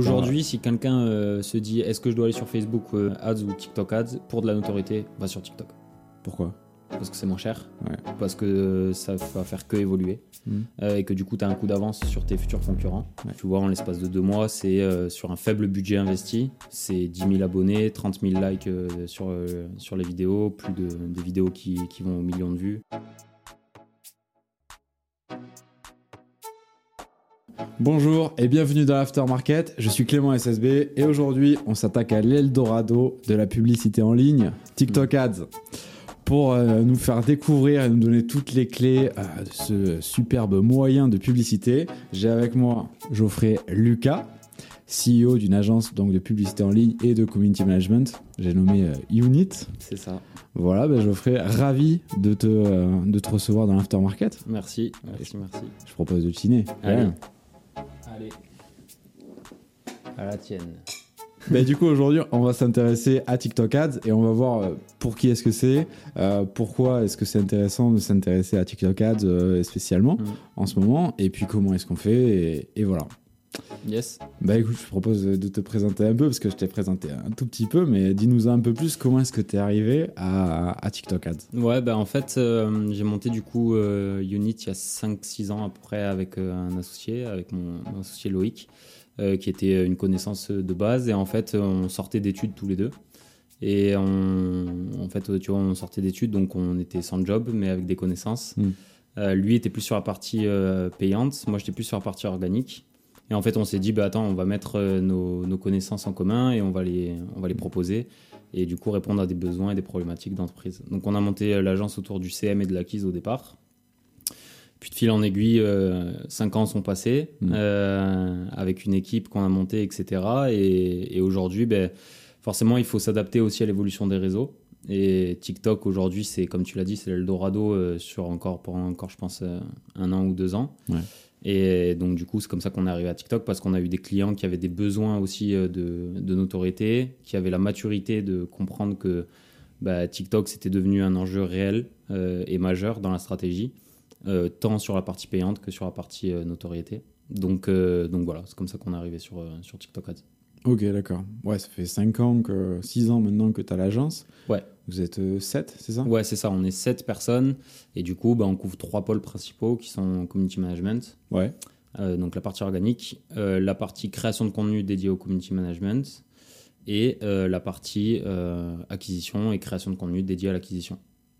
Aujourd'hui, si quelqu'un euh, se dit est-ce que je dois aller sur Facebook euh, Ads ou TikTok Ads pour de la notoriété, va sur TikTok. Pourquoi? Parce que c'est moins cher, Ouais. parce que euh, ça va faire que évoluer euh, et que du coup tu as un coup d'avance sur tes futurs concurrents. Ouais. Tu vois, en l'espace de deux mois, c'est sur un faible budget investi, c'est 10 000 abonnés, 30 000 likes sur, sur les vidéos, plus de des vidéos qui, qui vont aux millions de vues. Bonjour et bienvenue dans l'Aftermarket, je suis Clément SSB et aujourd'hui on s'attaque à l'Eldorado de la publicité en ligne, TikTok Ads. Pour euh, nous faire découvrir et nous donner toutes les clés euh, de ce superbe moyen de publicité, j'ai avec moi Geoffrey Lucas, CEO d'une agence donc, de publicité en ligne et de community management. J'ai nommé euh, Unit. C'est ça. Voilà, ben, Geoffrey, ravi de te, de te recevoir dans l'Aftermarket. Merci, merci, merci. Je propose de chiner. Allez. Ouais. Allez. À la tienne. Ben, du coup, aujourd'hui, on va s'intéresser à TikTok Ads et on va voir euh, pour qui est-ce que c'est, euh, pourquoi est-ce que c'est intéressant de s'intéresser à TikTok Ads euh, spécialement Mm. en ce moment, et puis comment est-ce qu'on fait, et, et voilà. Yes. Bah écoute, je propose de te présenter un peu, parce que je t'ai présenté un tout petit peu, mais dis-nous un peu plus comment est-ce que tu es arrivé à, à TikTok Ads. Ouais, bah en fait, euh, j'ai monté du coup euh, Unit il y a 5-6 ans après avec euh, un associé, avec mon, mon associé Loïc, qui était une connaissance de base. Et en fait, on sortait d'études tous les deux. Et on, en fait, tu vois, on sortait d'études, donc on était sans job, mais avec des connaissances. Mm. Euh, lui était plus sur la partie payante, moi j'étais plus sur la partie organique. Et en fait, on s'est dit, bah attends, on va mettre euh, nos, nos connaissances en commun et on va les, on va les proposer et du coup répondre à des besoins et des problématiques d'entreprise. Donc on a monté euh, l'agence autour du CM et de l'acquise au départ. Puis de fil en aiguille, euh, cinq ans sont passés Mm. euh, avec une équipe qu'on a montée, etc. Et, et aujourd'hui, ben, forcément, il faut s'adapter aussi à l'évolution des réseaux. Et TikTok aujourd'hui, c'est comme tu l'as dit, c'est l'Eldorado euh, sur encore pour encore, je pense, un an ou deux ans. Ouais. Et donc du coup, c'est comme ça qu'on est arrivé à TikTok parce qu'on a eu des clients qui avaient des besoins aussi euh, de, notoriété, qui avaient la maturité de comprendre que bah, TikTok c'était devenu un enjeu réel euh, et majeur dans la stratégie, euh, tant sur la partie payante que sur la partie notoriété. Donc, donc voilà, c'est comme ça qu'on est arrivé sur, sur TikTok Ads. Ok, d'accord. Ouais, ça fait 5 ans, que 6 ans maintenant que tu as l'agence. Ouais. Vous êtes 7, c'est ça? Ouais, c'est ça, on est 7 personnes et du coup, bah, on couvre trois pôles principaux qui sont community management, Ouais. euh, donc la partie organique, euh, la partie création de contenu dédiée au community management et euh, la partie euh, acquisition et création de contenu dédiée à l'acquisition.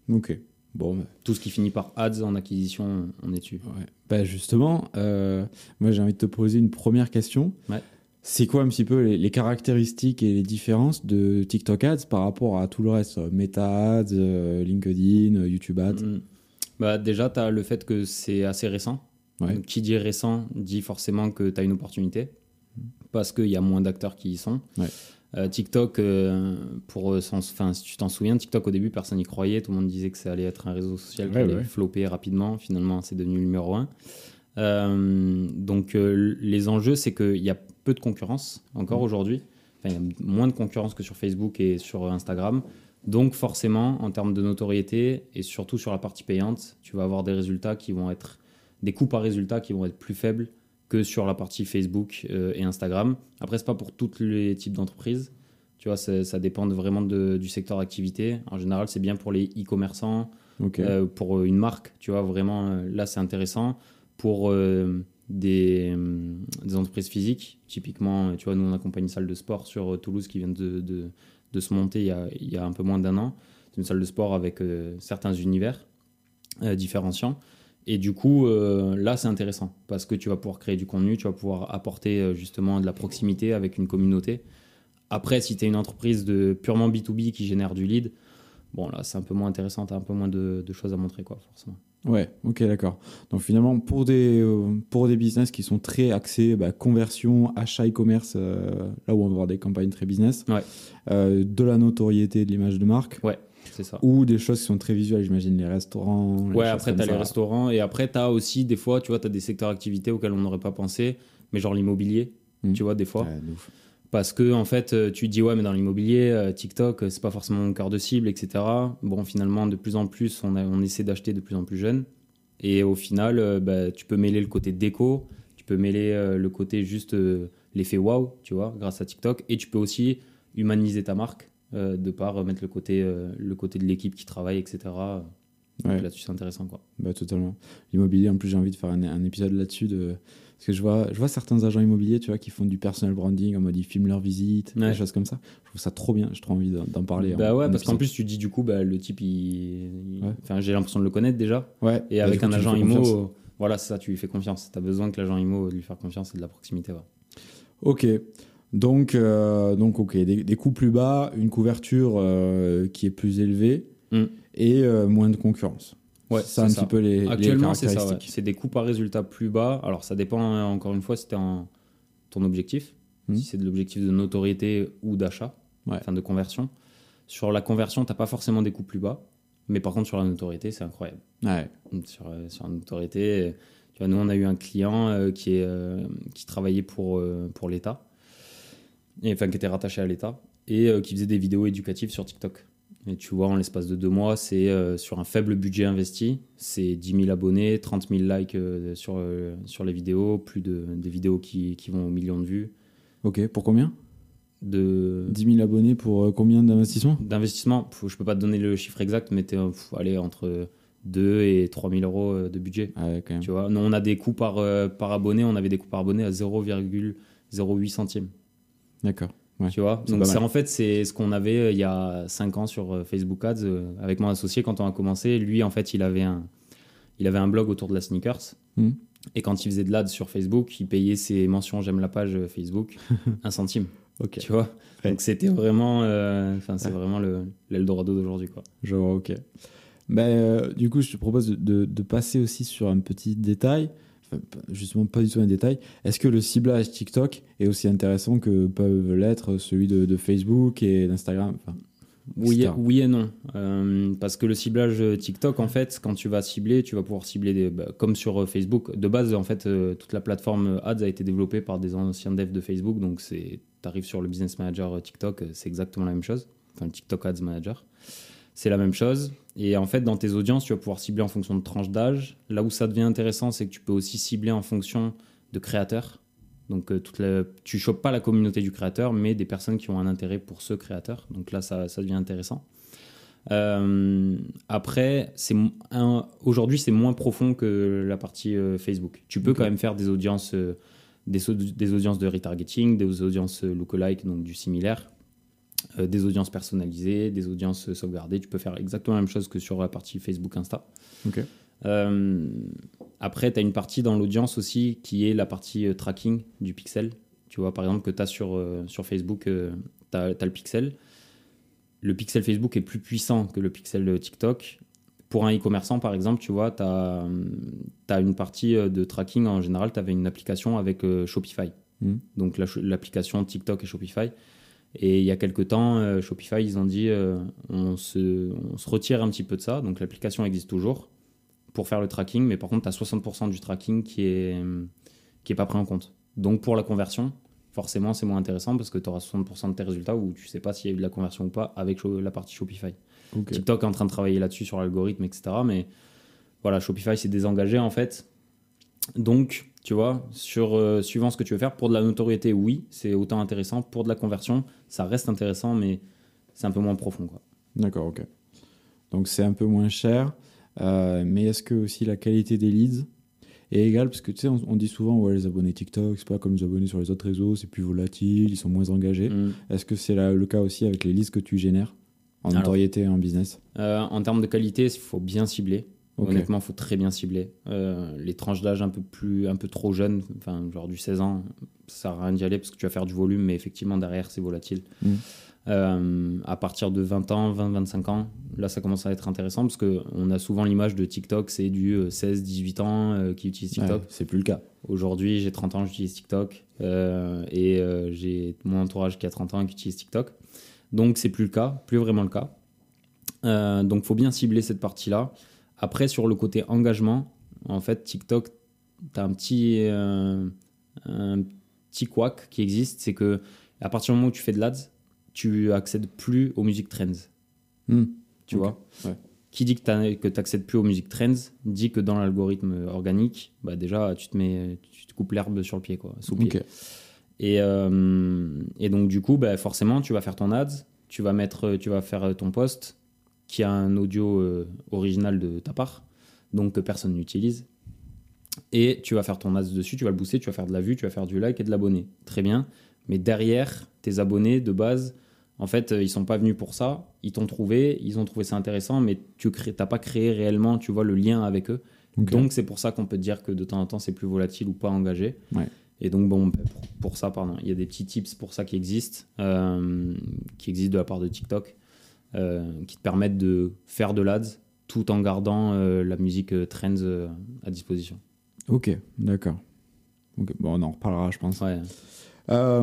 Ok. Bon, bah, Tout ce qui finit par ads en acquisition, on est dessus. Ouais. Bah justement, euh, moi j'ai envie de te poser une première question. Ouais. C'est quoi un petit peu les, les caractéristiques et les différences de TikTok Ads par rapport à tout le reste euh, Meta Ads, euh, LinkedIn, euh, YouTube Ads? Mm. Bah, déjà, tu as le fait que c'est assez récent. Ouais. Donc, qui dit récent dit forcément que tu as une opportunité parce qu'il y a moins d'acteurs qui y sont. Ouais. Euh, TikTok, euh, pour, enfin, si tu t'en souviens, TikTok au début, personne n'y croyait. Tout le monde disait que ça allait être un réseau social qui Ouais, allait ouais. flopper rapidement. Finalement, c'est devenu le numéro un. Euh, donc, euh, les enjeux, c'est qu'il y a peu de concurrence encore Mm. aujourd'hui. Enfin, il y a moins de concurrence que sur Facebook et sur Instagram. Donc forcément, en termes de notoriété et surtout sur la partie payante, tu vas avoir des résultats qui vont être des coûts par résultat qui vont être plus faibles que sur la partie Facebook euh, et Instagram. Après, c'est pas pour tous les types d'entreprises. Tu vois, ça dépend de- vraiment de- du secteur d'activité. En général, c'est bien pour les e-commerçants, euh, pour euh, une marque. Tu vois, vraiment, euh, là, c'est intéressant. Pour euh, des, euh, des entreprises physiques, typiquement, tu vois, nous, on accompagne une salle de sport sur euh, Toulouse qui vient de, se monter il y, a, un peu moins d'un an. C'est une salle de sport avec certains univers différenciants. Et du coup, là, c'est intéressant parce que tu vas pouvoir créer du contenu, tu vas pouvoir apporter justement de la proximité avec une communauté. Après, si tu es une entreprise de purement B2B qui génère du lead, bon, là, c'est un peu moins intéressant, tu as un peu moins de, de choses à montrer, quoi, forcément. Ouais, ok, d'accord. Donc finalement, pour des, euh, pour des business qui sont très axés bah, conversion, achat e-commerce, euh, là où on va avoir des campagnes très business, Ouais. euh, de la notoriété de l'image de marque, C'est ça. ou des choses qui sont très visuelles, j'imagine, les restaurants. les Ouais, après, tu as les restaurants et après, tu as aussi des fois, tu vois, tu as des secteurs d'activité auxquels on n'aurait pas pensé, mais genre l'immobilier, Mm. tu vois, des fois. Ouais, de ouf. Parce que, en fait, euh, tu dis, ouais, mais dans l'immobilier, euh, TikTok, euh, c'est pas forcément mon cœur de cible, etc. Bon, finalement, de plus en plus, on, a- on essaie d'acheter de plus en plus jeune. Et au final, bah, tu peux mêler le côté déco, tu peux mêler le côté juste l'effet wow, tu vois, grâce à TikTok. Et tu peux aussi humaniser ta marque euh, de par mettre le côté, euh, le côté de l'équipe qui travaille, etc. Donc Ouais. Là-dessus, c'est intéressant, quoi. Bah, totalement. L'immobilier, en plus, j'ai envie de faire un, un épisode là-dessus. De... Parce que je vois, je vois certains agents immobiliers, tu vois, qui font du personal branding, en mode ils filment leurs visites, Ouais. des choses comme ça. Je trouve ça trop bien. J'ai trop envie d'en parler. bah en- ouais, en parce qu'en plus, tu dis du coup, bah, le type, il... il- Ouais. Enfin, j'ai l'impression de le connaître déjà. Ouais. Et Bah, avec coup, un agent confiance. euh, voilà, c'est ça, tu lui fais confiance. Tu as besoin que l'agent IMO lui faire confiance et de la proximité. Ok. Donc, euh, donc ok, des, des coûts plus bas, une couverture euh, qui est plus élevée Mm. et euh, moins de concurrence. Ouais, c'est un petit peu les, Actuellement, c'est ça. ouais. caractéristiques. C'est des coûts par résultat plus bas. Alors, ça dépend, hein, encore une fois, si c'était en ton objectif. Mhm. Si c'est de l'objectif de notoriété ou d'achat, Ouais. enfin de conversion. Sur la conversion, tu pas forcément des coûts plus bas. Mais par contre, sur la notoriété, c'est incroyable. Ouais. Sur, euh, sur la notoriété, tu vois, nous, on a eu un client euh, qui, est, euh, qui travaillait pour, pour l'État, et, enfin, qui était rattaché à l'État, et qui faisait des vidéos éducatives sur TikTok. Et tu vois, en l'espace de deux mois, c'est euh, sur un faible budget investi, c'est 10 000 abonnés, 30 000 likes euh, sur, euh, sur les vidéos, plus de des vidéos qui, qui vont aux millions de vues. Ok, pour combien? De, 10 000 abonnés pour euh, combien d'investissement d'investissement, je peux pas te donner le chiffre exact, mais tu aller entre 2 et 3 000 euros euh, de budget. Ah ouais, quand même. Tu vois, nous, on a des coûts par, euh, par abonné, on avait des coûts par abonné à 0,08 centimes. D'accord. Ouais. Tu vois, donc en fait c'est ce qu'on avait euh, il y a 5 ans sur euh, Facebook Ads euh, avec mon associé quand on a commencé. Lui, en fait, il avait un, il avait un blog autour de la sneakers. Mhm. Et quand il faisait de l'ad sur Facebook, il payait ses mentions j'aime la page Facebook un centime. Ok. Tu vois, Ouais. donc c'était vraiment, euh, enfin c'est Ouais. vraiment le l'Eldorado d'aujourd'hui quoi. Je vois, ok. Ben, euh, du coup, je te propose de, de- de passer aussi sur un petit détail. Justement, pas du tout un détail. Est-ce que le ciblage TikTok est aussi intéressant que peuvent l'être celui de, de Facebook et d'Instagram? Enfin, Oui et, oui et non. Euh, parce que le ciblage TikTok, en fait, quand tu vas cibler, tu vas pouvoir cibler des, bah, comme sur euh, Facebook. De base, en fait, euh, toute la plateforme Ads a été développée par des anciens devs de Facebook. Donc, tu arrives sur le Business Manager TikTok, c'est exactement la même chose. Enfin, le TikTok Ads Manager. C'est la même chose. Et en fait, dans tes audiences, tu vas pouvoir cibler en fonction de tranche d'âge. Là où ça devient intéressant, c'est que tu peux aussi cibler en fonction de créateurs. Donc, euh, toute la... tu chopes pas la communauté du créateur, mais des personnes qui ont un intérêt pour ce créateur. Donc là, ça, ça devient intéressant. Euh, après, c'est mo- un- aujourd'hui, c'est moins profond que la partie euh, Facebook. Tu peux quand même faire des audiences, euh, des, so- des audiences de retargeting, des audiences lookalike, donc du similaire, euh, des audiences personnalisées, des audiences euh, sauvegardées. Tu peux faire exactement la même chose que sur la partie Facebook Insta. Euh, après, tu as une partie dans l'audience aussi qui est la partie tracking du pixel. Tu vois, par exemple, que tu as sur, sur Facebook, tu as, le pixel. Le pixel Facebook est plus puissant que le pixel TikTok. Pour un e-commerçant, par exemple, tu vois, tu as, une partie de tracking. En général, tu avais une application avec euh, Shopify. Mhm. Donc, la- l'application TikTok et Shopify. Et il y a quelques temps, euh, Shopify, ils ont dit euh, on, se, on se retire un petit peu de ça. Donc, l'application existe toujours pour faire le tracking, mais par contre, tu as 60% du tracking qui est, qui est pas pris en compte. Donc, pour la conversion, forcément, c'est moins intéressant parce que tu auras 60% de tes résultats où tu sais pas s'il y a eu de la conversion ou pas avec la partie Shopify. Ok. TikTok est en train de travailler là-dessus sur l'algorithme, etc. Mais voilà, Shopify s'est désengagé en fait. Donc, tu vois, sur, euh, suivant ce que tu veux faire, pour de la notoriété, oui, c'est autant intéressant. Pour de la conversion, ça reste intéressant, mais c'est un peu moins profond. Quoi. D'accord, ok. Donc c'est un peu moins cher, euh, mais est-ce que aussi la qualité des leads est égale? Parce que tu sais, on, on dit souvent, ouais, les abonnés TikTok, c'est pas comme les abonnés sur les autres réseaux, c'est plus volatile, ils sont moins engagés. Mm. Est-ce que c'est le cas aussi avec les leads que tu génères en Alors. notoriété et en business? Euh, en termes de qualité, il faut bien cibler. Ok. Honnêtement, il faut très bien cibler. Euh, les tranches d'âge un peu plus, un peu trop jeunes, enfin genre du 16 ans, ça sert à rien d'y aller parce que tu vas faire du volume, mais effectivement derrière c'est volatile. Mm. Euh, à partir de 20 ans, 20-25 ans, là ça commence à être intéressant parce que on a souvent l'image de TikTok, c'est du 16-18 ans euh, qui utilise TikTok. Ouais, c'est plus le cas. Aujourd'hui, j'ai 30 ans, j'utilise TikTok. et j'ai mon entourage qui a 30 ans et qui utilise TikTok. Donc, c'est plus le cas, plus vraiment le cas. Donc, faut bien cibler cette partie-là. Après, sur le côté engagement, en fait, TikTok, tu as un petit, euh, un petit couac qui existe. C'est que à partir du moment où tu fais de l'ADS, tu accèdes plus aux musiques trends. Hmm. Tu vois Ouais. Qui dit que tu n'accèdes plus aux musiques trends, dit que dans l'algorithme organique, bah déjà, tu te, mets, tu te coupes l'herbe sur le pied, quoi, sous le pied. Ok. Et, euh, et donc, du coup, bah, forcément, tu vas faire ton ads, tu vas, mettre, tu vas faire ton post qui a un audio euh, original de ta part, donc que personne n'utilise. Et tu vas faire ton ads dessus, tu vas le booster, tu vas faire de la vue, tu vas faire du like et de l'abonné. Très bien. Mais derrière, tes abonnés de base, en fait, euh, ils sont pas venus pour ça. Ils t'ont trouvé, ils ont trouvé ça intéressant, mais tu n'as pas créé réellement, tu vois, le lien avec eux. Donc, c'est pour ça qu'on peut te dire que de temps en temps, c'est plus volatile ou pas engagé. Ouais. Et donc, bon, pour, pour ça, pardon, il y a des petits tips pour ça qui existent, euh, qui existent de la part de TikTok, qui te permettent de faire de l'ads tout en gardant euh, la musique euh, Trends euh, à disposition. Ok, d'accord. Bon, on en reparlera, je pense. Ouais. Euh,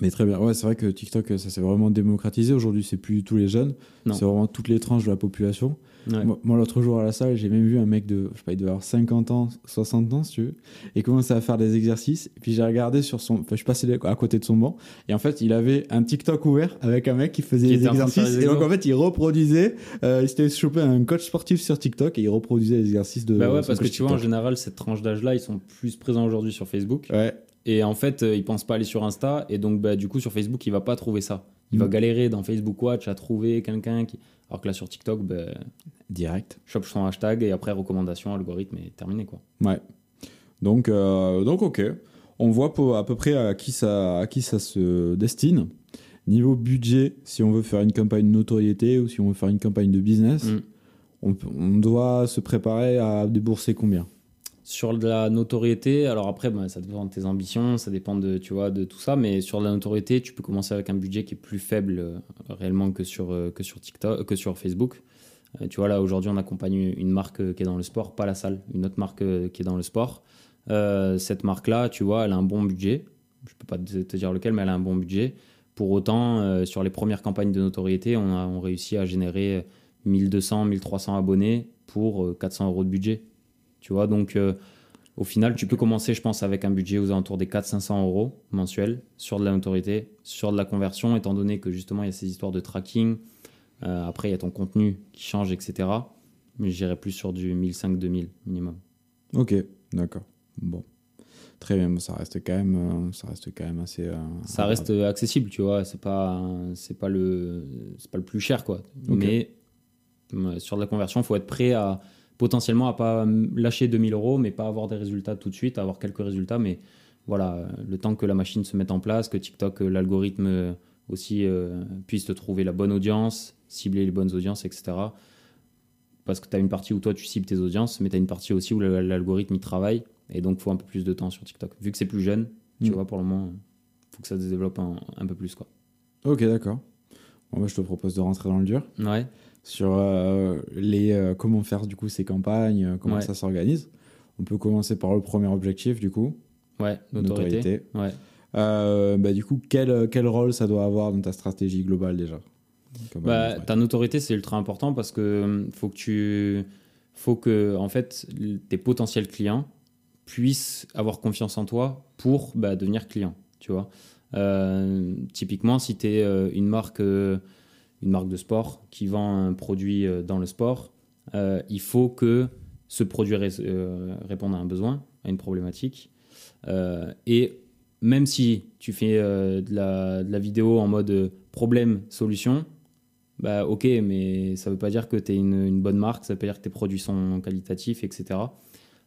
mais très bien. Ouais, c'est vrai que TikTok, ça s'est vraiment démocratisé. Aujourd'hui, c'est plus tous les jeunes. C'est vraiment toutes les tranches de la population. Ouais. Moi, moi, l'autre jour à la salle, j'ai même vu un mec de, je sais pas, il devait avoir 50 ans, 60 ans, si tu veux, et commençait à faire des exercices. Et puis j'ai regardé sur son, enfin, je suis passé à côté de son banc, et en fait, il avait un TikTok ouvert avec un mec qui faisait Qui faire exercices. les Et donc, en fait, il reproduisait, euh, il s'était chopé un coach sportif sur TikTok et il reproduisait les exercices de. Bah ouais, parce que tu vois, en général, cette tranche d'âge-là, ils sont plus présents aujourd'hui sur Facebook. Ouais, Et en fait, euh, ils pensent pas aller sur Insta. Et donc, bah, du coup, sur Facebook, il va pas trouver ça. Il va Mm. galérer dans Facebook Watch à trouver quelqu'un qui. Alors que là, sur TikTok, bah, direct. chope son hashtag et après, recommandation, algorithme et terminé, quoi. Ouais. Donc, euh, donc ok. On voit pour- à peu près à qui, ça, à qui ça se destine. Niveau budget, si on veut faire une campagne de notoriété ou si on veut faire une campagne de business, Mm. on doit se préparer à débourser combien? Sur de la notoriété, alors après, bah, ça dépend de tes ambitions, ça dépend de, tu vois, de tout ça, mais sur de la notoriété, tu peux commencer avec un budget qui est plus faible euh, réellement que sur, euh, que sur TikTok, que sur Facebook. Euh, tu vois, là, aujourd'hui, on accompagne une marque qui est dans le sport, pas la salle, une autre marque qui est dans le sport. Cette marque-là, tu vois, elle a un bon budget. Je peux pas te dire lequel, mais elle a un bon budget. Pour autant, sur les premières campagnes de notoriété, on a on réussit à générer 1200, 1300 abonnés pour euh, 400 euros de budget. Tu vois, donc euh, au final, tu peux commencer, je pense, avec un budget aux alentours des 400-500 euros mensuels sur de la notoriété, sur de la conversion, étant donné que justement, il y a ces histoires de tracking. Euh, après, il y a ton contenu qui change, etc. Mais j'irais plus sur du 1500-2000 minimum. Ok, d'accord. Bon. Très bien, ça reste quand même, euh, ça reste quand même assez. Ça reste accessible, tu vois. C'est pas, c'est pas le, c'est pas le plus cher, quoi. Mais sur de la conversion, il faut être prêt à potentiellement à pas lâcher 2000 euros, mais pas avoir des résultats tout de suite, avoir quelques résultats, mais voilà, le temps que la machine se mette en place, que TikTok, euh, l'algorithme euh, aussi euh, puisse te trouver la bonne audience, cibler les bonnes audiences, etc. Parce que tu as une partie où toi tu cibles tes audiences, mais tu as une partie aussi où l'algorithme y travaille, et donc il faut un peu plus de temps sur TikTok. Vu que c'est plus jeune, tu Mm. vois, pour le moment, il faut que ça se développe un, un peu plus, quoi. Ok, d'accord. Bon, bah, je te propose de rentrer dans le dur Ouais. Sur euh, les euh, comment faire du coup ces campagnes, euh, comment Ouais. ça s'organise. On peut commencer par le premier objectif du coup, Ouais, notoriété. Ouais. Euh, bah, du coup, quel, quel rôle ça doit avoir dans ta stratégie globale déjà? Bah, ta notoriété, c'est ultra important parce que faut que tu. Faut que, en fait, tes potentiels clients puissent avoir confiance en toi pour bah, devenir client. Tu vois? Euh, Typiquement, si tu es une, marque, une marque de sport qui vend un produit euh, dans le sport, euh, il faut que ce produit euh, réponde à un besoin, à une problématique. Et même si tu fais de, la, vidéo en mode problème-solution, bah ok, mais ça veut pas dire que tu es une, une bonne marque, ça veut pas dire que tes produits sont qualitatifs, etc.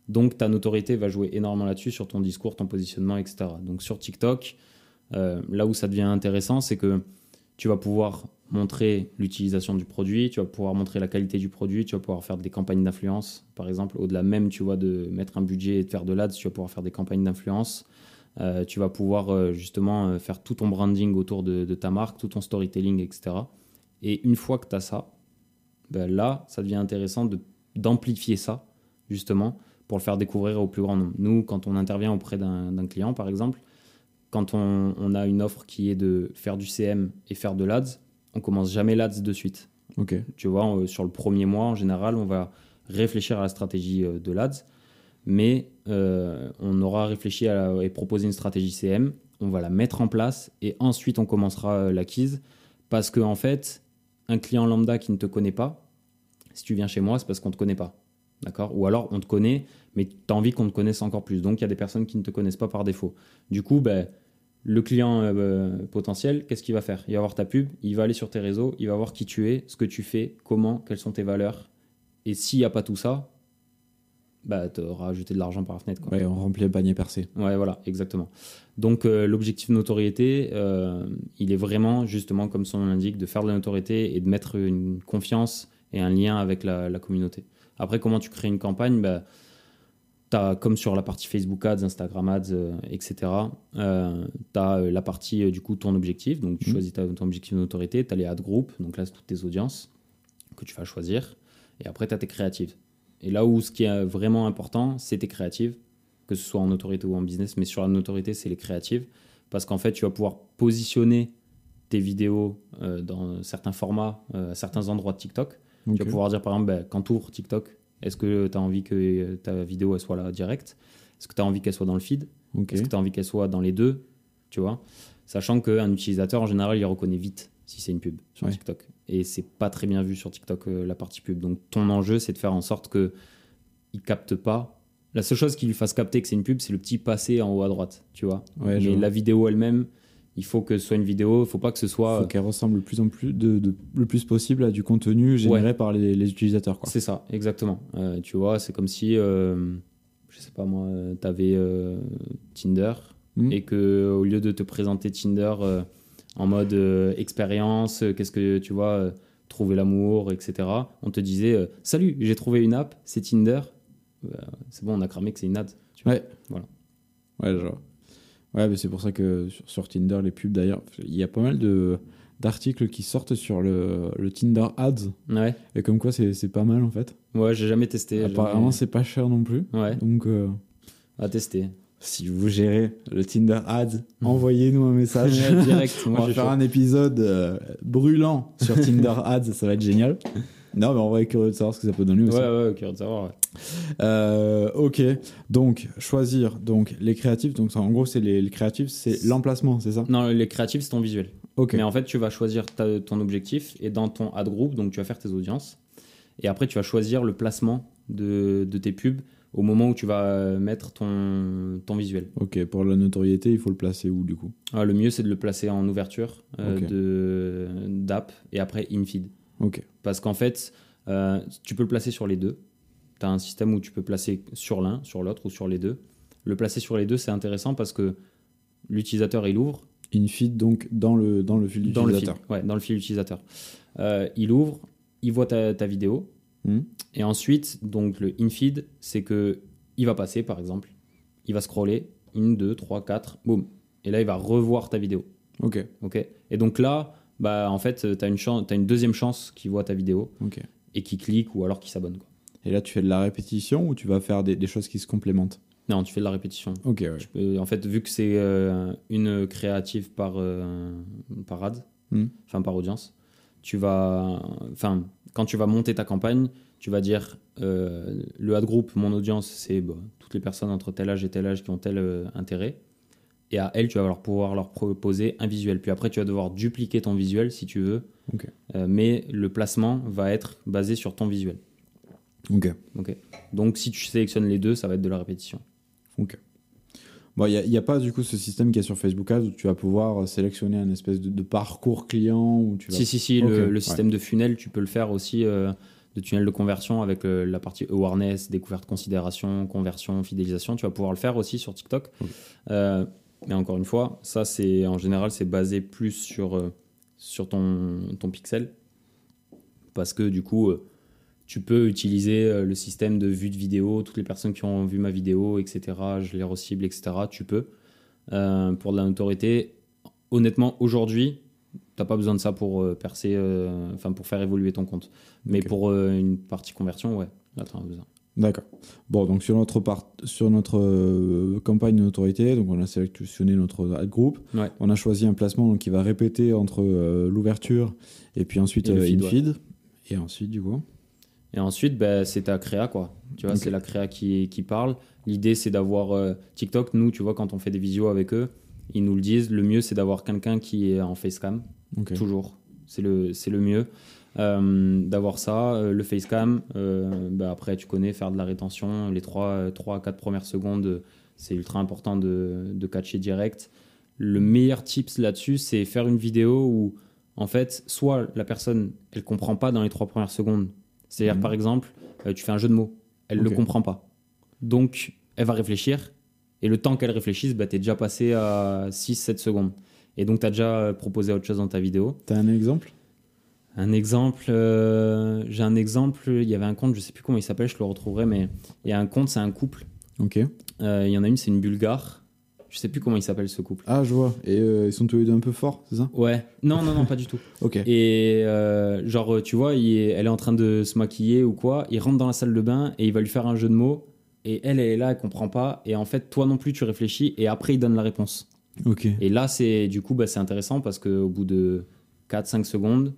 Donc ta notoriété va jouer énormément là-dessus, sur ton discours, ton positionnement, etc. Donc sur TikTok, là où ça devient intéressant, c'est que tu vas pouvoir montrer l'utilisation du produit, tu vas pouvoir montrer la qualité du produit, tu vas pouvoir faire des campagnes d'influence, par exemple, au-delà même, tu vois, de mettre un budget et de faire de l'ads, tu vas pouvoir faire des campagnes d'influence. Euh, tu vas pouvoir euh, justement euh, faire tout ton branding autour de, ta marque, tout ton storytelling, etc. Et une fois que tu as ça, ben là, ça devient intéressant de- d'amplifier ça, justement, pour le faire découvrir au plus grand nombre. Nous, quand on intervient auprès d'un d'un client, par exemple, quand on, on a une offre qui est de faire du CM et faire de l'ADS, on commence jamais l'ADS de suite. Ok. Tu vois, on- sur le premier mois, en général, on va réfléchir à la stratégie euh, de l'ADS, mais euh, on aura réfléchi à la- et proposé une stratégie CM, on va la mettre en place et ensuite on commencera euh, l'acquise parce que en fait, un client lambda qui ne te connaît pas, si tu viens chez moi, c'est parce qu'on ne te connaît pas. D'accord? Ou alors on te connaît, mais tu as envie qu'on te connaisse encore plus. Donc il y a des personnes qui ne te connaissent pas par défaut. Du coup, ben, Le client euh, potentiel, qu'est-ce qu'il va faire? Il va voir ta pub, il va aller sur tes réseaux, il va voir qui tu es, ce que tu fais, comment, quelles sont tes valeurs. Et s'il n'y a pas tout ça, bah, tu auras jeté de l'argent par la fenêtre. Quoi. Ouais, on remplit le panier percé. Ouais, voilà, exactement. Donc euh, l'objectif de notoriété, euh, il est vraiment, justement, comme son nom l'indique, de faire de la notoriété et de mettre une confiance et un lien avec la, la communauté. Après, comment tu crées une campagne? Bah, as, Comme sur la partie Facebook Ads, Instagram Ads, euh, etc., tu as la partie, du coup, ton objectif. Donc tu Mhm. choisis ta- ton objectif de notoriété, tu as les ad groups, donc là, c'est toutes tes audiences que tu vas choisir. Et après, tu as tes créatives. Et là où ce qui est vraiment important, c'est tes créatives, que ce soit en autorité ou en business, mais sur la notoriété, c'est les créatives. Parce qu'en fait, tu vas pouvoir positionner tes vidéos euh, dans certains formats, euh, à certains endroits de TikTok. Ok. Tu vas pouvoir dire, par exemple, ben, quand tu ouvres TikTok, est-ce que tu as envie que ta vidéo elle soit là direct? Est-ce que tu as envie qu'elle soit dans le feed? Est-ce que tu as envie qu'elle soit dans les deux? Tu vois? Sachant qu'un utilisateur, en général, il reconnaît vite si c'est une pub sur Ouais. TikTok. Et c'est pas très bien vu sur TikTok, euh, la partie pub. Donc ton enjeu, c'est de faire en sorte que il capte pas. La seule chose qui lui fasse capter que c'est une pub, c'est le petit passé en haut à droite, tu vois? Ouais, Mais la vidéo elle-même, il faut que ce soit une vidéo, il faut pas que ce soit. faut qu'elle ressemble le plus en plus de, de- le plus possible à du contenu généré par les, les utilisateurs. C'est ça, exactement. Euh, tu vois, c'est comme si, euh, je sais pas moi, tu avais Tinder Mhm. et que au lieu de te présenter Tinder euh, en mode euh, expérience, euh, qu'est-ce que tu vois, euh, trouver l'amour, etc., on te disait euh, Salut, j'ai trouvé une app, c'est Tinder. Euh, c'est bon, on a cramé que c'est une ad. tu vois. Ouais. Voilà. Ouais, vois. Ouais, mais c'est pour ça que sur, sur Tinder, les pubs d'ailleurs, il y a pas mal de d'articles qui sortent sur le, le Tinder Ads Ouais, et comme quoi c'est c'est pas mal en fait. ouais j'ai jamais testé. Apparemment, jamais- c'est pas cher non plus. Ouais, Donc euh, à tester. si vous gérez le Tinder Ads, envoyez-nous un message. Direct, On va faire chaud. un épisode euh, brûlant sur Tinder Ads, ça va être génial. Non, mais on va être curieux de savoir ce que ça peut donner aussi. Ouais, ouais, curieux de savoir. ouais. Euh, ok, donc choisir donc les créatifs. Donc ça, en gros, c'est les, les créatifs, c'est l'emplacement, c'est ça? Non, les créatifs, c'est ton visuel. Ok. Mais en fait, tu vas choisir ta- ton objectif et dans ton ad group, donc tu vas faire tes audiences. Et après, tu vas choisir le placement de, de tes pubs au moment où tu vas mettre ton, ton visuel. Ok, pour la notoriété, il faut le placer où du coup? Ah, le mieux, c'est de le placer en ouverture euh, Ok. de d'app et après in-feed. Ok. Parce qu'en fait, euh, tu peux le placer sur les deux. Tu as un système où tu peux placer sur l'un, sur l'autre ou sur les deux. Le placer sur les deux, c'est intéressant parce que l'utilisateur, il ouvre, Infeed, donc dans le, dans le fil dans le fil, d'utilisateur. ouais, dans le fil utilisateur. Euh, il ouvre, il voit ta, ta vidéo, Hmm. et ensuite, donc le in-feed, c'est que il va passer, par exemple, il va scroller, 1, 2, 3, 4, boum. Et là, il va revoir ta vidéo. Ok, ok et donc là, bah, en fait, tu as, as une deuxième chance qu'il voit ta vidéo et qu'il clique ou alors qu'il s'abonne. quoi. Et là, tu fais de la répétition ou tu vas faire des, des choses qui se complémentent? Non, tu fais de la répétition. Ok, ouais. Tu peux- en fait, vu que c'est euh, une créative par, euh, par ad, Hmm. enfin par audience, tu vas, enfin, quand tu vas monter ta campagne, tu vas dire euh, le ad group, mon audience, c'est bah, toutes les personnes entre tel âge et tel âge qui ont tel euh, intérêt. Et à elles, tu vas leur pouvoir leur proposer un visuel. Puis après, tu vas devoir dupliquer ton visuel si tu veux. Euh, mais le placement va être basé sur ton visuel. Ok. ok Donc, si tu sélectionnes les deux, ça va être de la répétition. Ok. Bon, il n'y a, pas du coup ce système qui est sur Facebook Ads où tu vas pouvoir sélectionner un espèce de, de parcours client où tu vas... Si, si, si, le, le ouais. système de funnel, tu peux le faire aussi, euh, de tunnel de conversion avec euh, la partie awareness, découverte, considération, conversion, fidélisation. Tu vas pouvoir le faire aussi sur TikTok. Ok. Euh, mais encore une fois, ça, c'est en général, c'est basé plus sur, euh, sur ton, ton pixel. Parce que du coup, euh, tu peux utiliser euh, le système de vue de vidéo, toutes les personnes qui ont vu ma vidéo, etc. Je les recible, etc. Tu peux. Euh, pour de la notoriété, honnêtement, aujourd'hui, T'as pas besoin de ça pour euh, percer, euh, enfin pour faire évoluer ton compte. Mais pour une partie conversion, ouais, là t'en as besoin. D'accord. Bon, donc sur notre, part, sur notre euh, campagne de notoriété, donc on a sélectionné notre ad group. Ouais. On a choisi un placement donc, qui va répéter entre euh, l'ouverture et puis ensuite Et euh, feed, in-feed. Et ensuite, du coup. Et ensuite, ben, c'est ta créa, quoi. Tu vois, c'est la créa qui, qui parle. L'idée, c'est d'avoir euh, TikTok. Nous, tu vois, quand on fait des visios avec eux, ils nous le disent. Le mieux, c'est d'avoir quelqu'un qui est en facecam, Ok. toujours. C'est le, c'est le mieux. Euh, d'avoir ça, euh, le facecam. euh, ben, après, tu connais, faire de la rétention. Les 3, 3 à 4 premières secondes, c'est ultra important de, de catcher direct. le meilleur tips là-dessus, c'est faire une vidéo où, en fait, soit la personne, elle comprend pas dans les trois premières secondes. C'est-à-dire, Mhm. par exemple, euh, tu fais un jeu de mots, elle Ok. le comprend pas. Donc, elle va réfléchir, et le temps qu'elle réfléchisse, bah, tu es déjà passé à 6-7 secondes. Et donc, tu as déjà proposé autre chose dans ta vidéo. T'as un exemple? Un exemple, euh, j'ai un exemple, il y avait un compte, je sais plus comment il s'appelle, je le retrouverai, mais il y a un compte, c'est un couple. Ok. Euh, il y en a une, c'est une bulgare. Je sais plus comment il s'appelle ce couple. Ah, je vois. Et euh, ils sont tous les deux un peu forts, c'est ça? Ouais, non, non, non, pas du tout. Ok. Et genre, tu vois, il est- elle est en train de se maquiller ou quoi, il rentre dans la salle de bain et il va lui faire un jeu de mots. Et elle, elle est là, elle comprend pas. Et en fait, toi non plus, tu réfléchis et après, il donne la réponse. Ok. Et là, c'est du coup, bah, c'est intéressant parce qu'au bout de 4-5 secondes,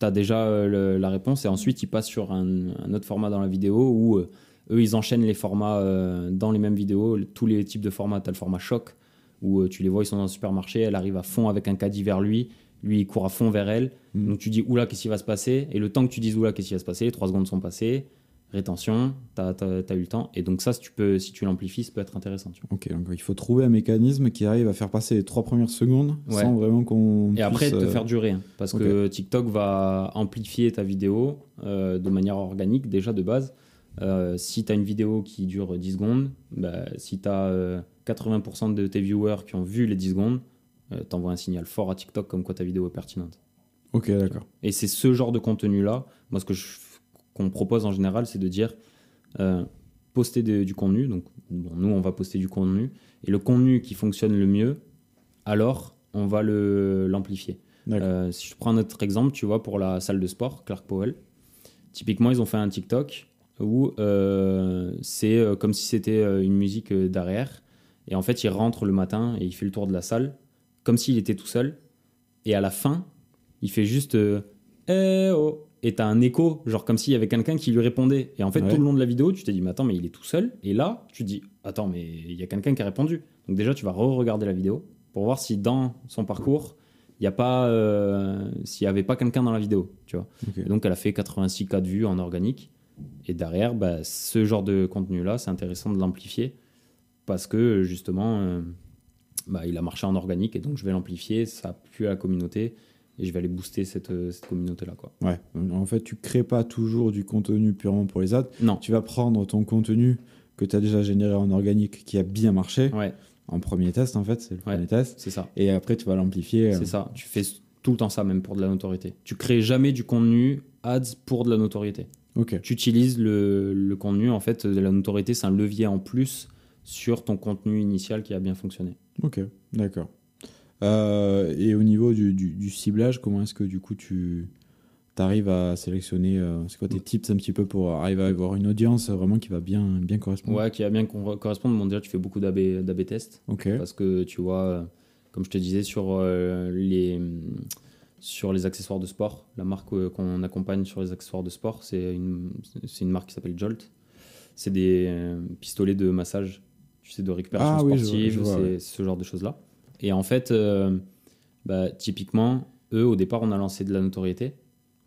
tu as déjà euh, le- la réponse et ensuite, ils passent sur un, un autre format dans la vidéo où euh, eux, ils enchaînent les formats euh, dans les mêmes vidéos, tous les types de formats. Tu as le format choc où euh, tu les vois, ils sont dans un supermarché, elle arrive à fond avec un caddie vers lui, lui, il court à fond vers elle. Mm. Donc tu dis, oula, qu'est-ce qui va se passer? Et le temps que tu dises, oula, qu'est-ce qui va se passer, 3 secondes sont passées, rétention, tu as, eu le temps. Et donc ça, si tu, peux, si tu l'amplifies, ça peut être intéressant. Tu vois. Ok, donc il faut trouver un mécanisme qui arrive à faire passer les trois premières secondes Ouais. sans vraiment qu'on. Et après, puisse, te euh, faire durer. hein, parce que TikTok va amplifier ta vidéo euh, de manière organique, déjà de base. Euh, si tu as une vidéo qui dure 10 secondes, bah, si tu as 80% de tes viewers qui ont vu les 10 secondes, t'envoies un signal fort à TikTok comme quoi ta vidéo est pertinente. Ok, d'accord. Et c'est ce genre de contenu-là, moi ce que je- qu'on propose en général, c'est de dire euh, poster de- du contenu. Donc bon, nous, on va poster du contenu. Et le contenu qui fonctionne le mieux, alors on va l'amplifier. Euh, si je prends un autre exemple, tu vois, pour la salle de sport, Clark Powell, typiquement, ils ont fait un TikTok où euh, c'est comme si c'était une musique derrière. Et en fait, il rentre le matin et il fait le tour de la salle, comme s'il était tout seul. Et à la fin, il fait juste Eh oh Et t'as un écho, genre comme s'il y avait quelqu'un qui lui répondait. Et en fait, Ouais. tout le long de la vidéo, tu t'es dit Mais attends, mais il est tout seul. Et là, tu te dis Attends, mais il y a quelqu'un qui a répondu. Donc déjà, tu vas re-regarder la vidéo pour voir si dans son parcours, il n'y a pas, euh, s'il n'y avait pas quelqu'un dans la vidéo, tu vois. Donc, elle a fait 86 cas de vues en organique. Et derrière, bah, ce genre de contenu-là, c'est intéressant de l'amplifier parce que justement, euh, bah, il a marché en organique et donc je vais l'amplifier, ça a plu à la communauté et je vais aller booster cette, euh, cette communauté-là. Quoi. Ouais. En fait, tu crées pas toujours du contenu purement pour les ads. Non, Tu vas prendre ton contenu que tu as déjà généré en organique qui a bien marché ouais, en premier test, en fait, c'est le Ouais. premier test. c'est ça. Et après, tu vas l'amplifier. euh, C'est ça. Tu fais tout le temps ça, même pour de la notoriété. Tu crées jamais du contenu ads pour de la notoriété. Ok. tu utilises le, le contenu, en fait, de la notoriété, c'est un levier en plus sur ton contenu initial qui a bien fonctionné. Ok, d'accord. Euh, et au niveau du, du- du ciblage, comment est-ce que du coup tu arrives à sélectionner euh, C'est quoi tes tips un petit peu pour arriver à avoir une audience vraiment qui va bien, bien correspondre? Ouais, qui va bien correspondre. Bon, déjà, tu fais beaucoup d'AB tests Ok. parce que tu vois, comme je te disais, sur, euh, les, sur les accessoires de sport, la marque euh, qu'on accompagne sur les accessoires de sport, c'est une, une marque qui s'appelle Jolt. C'est des euh, pistolets de massage, tu sais, de récupération Ah sportive, c'est ouais. ce genre de choses-là. Et en fait, euh, bah, typiquement, eux, au départ, on a lancé de la notoriété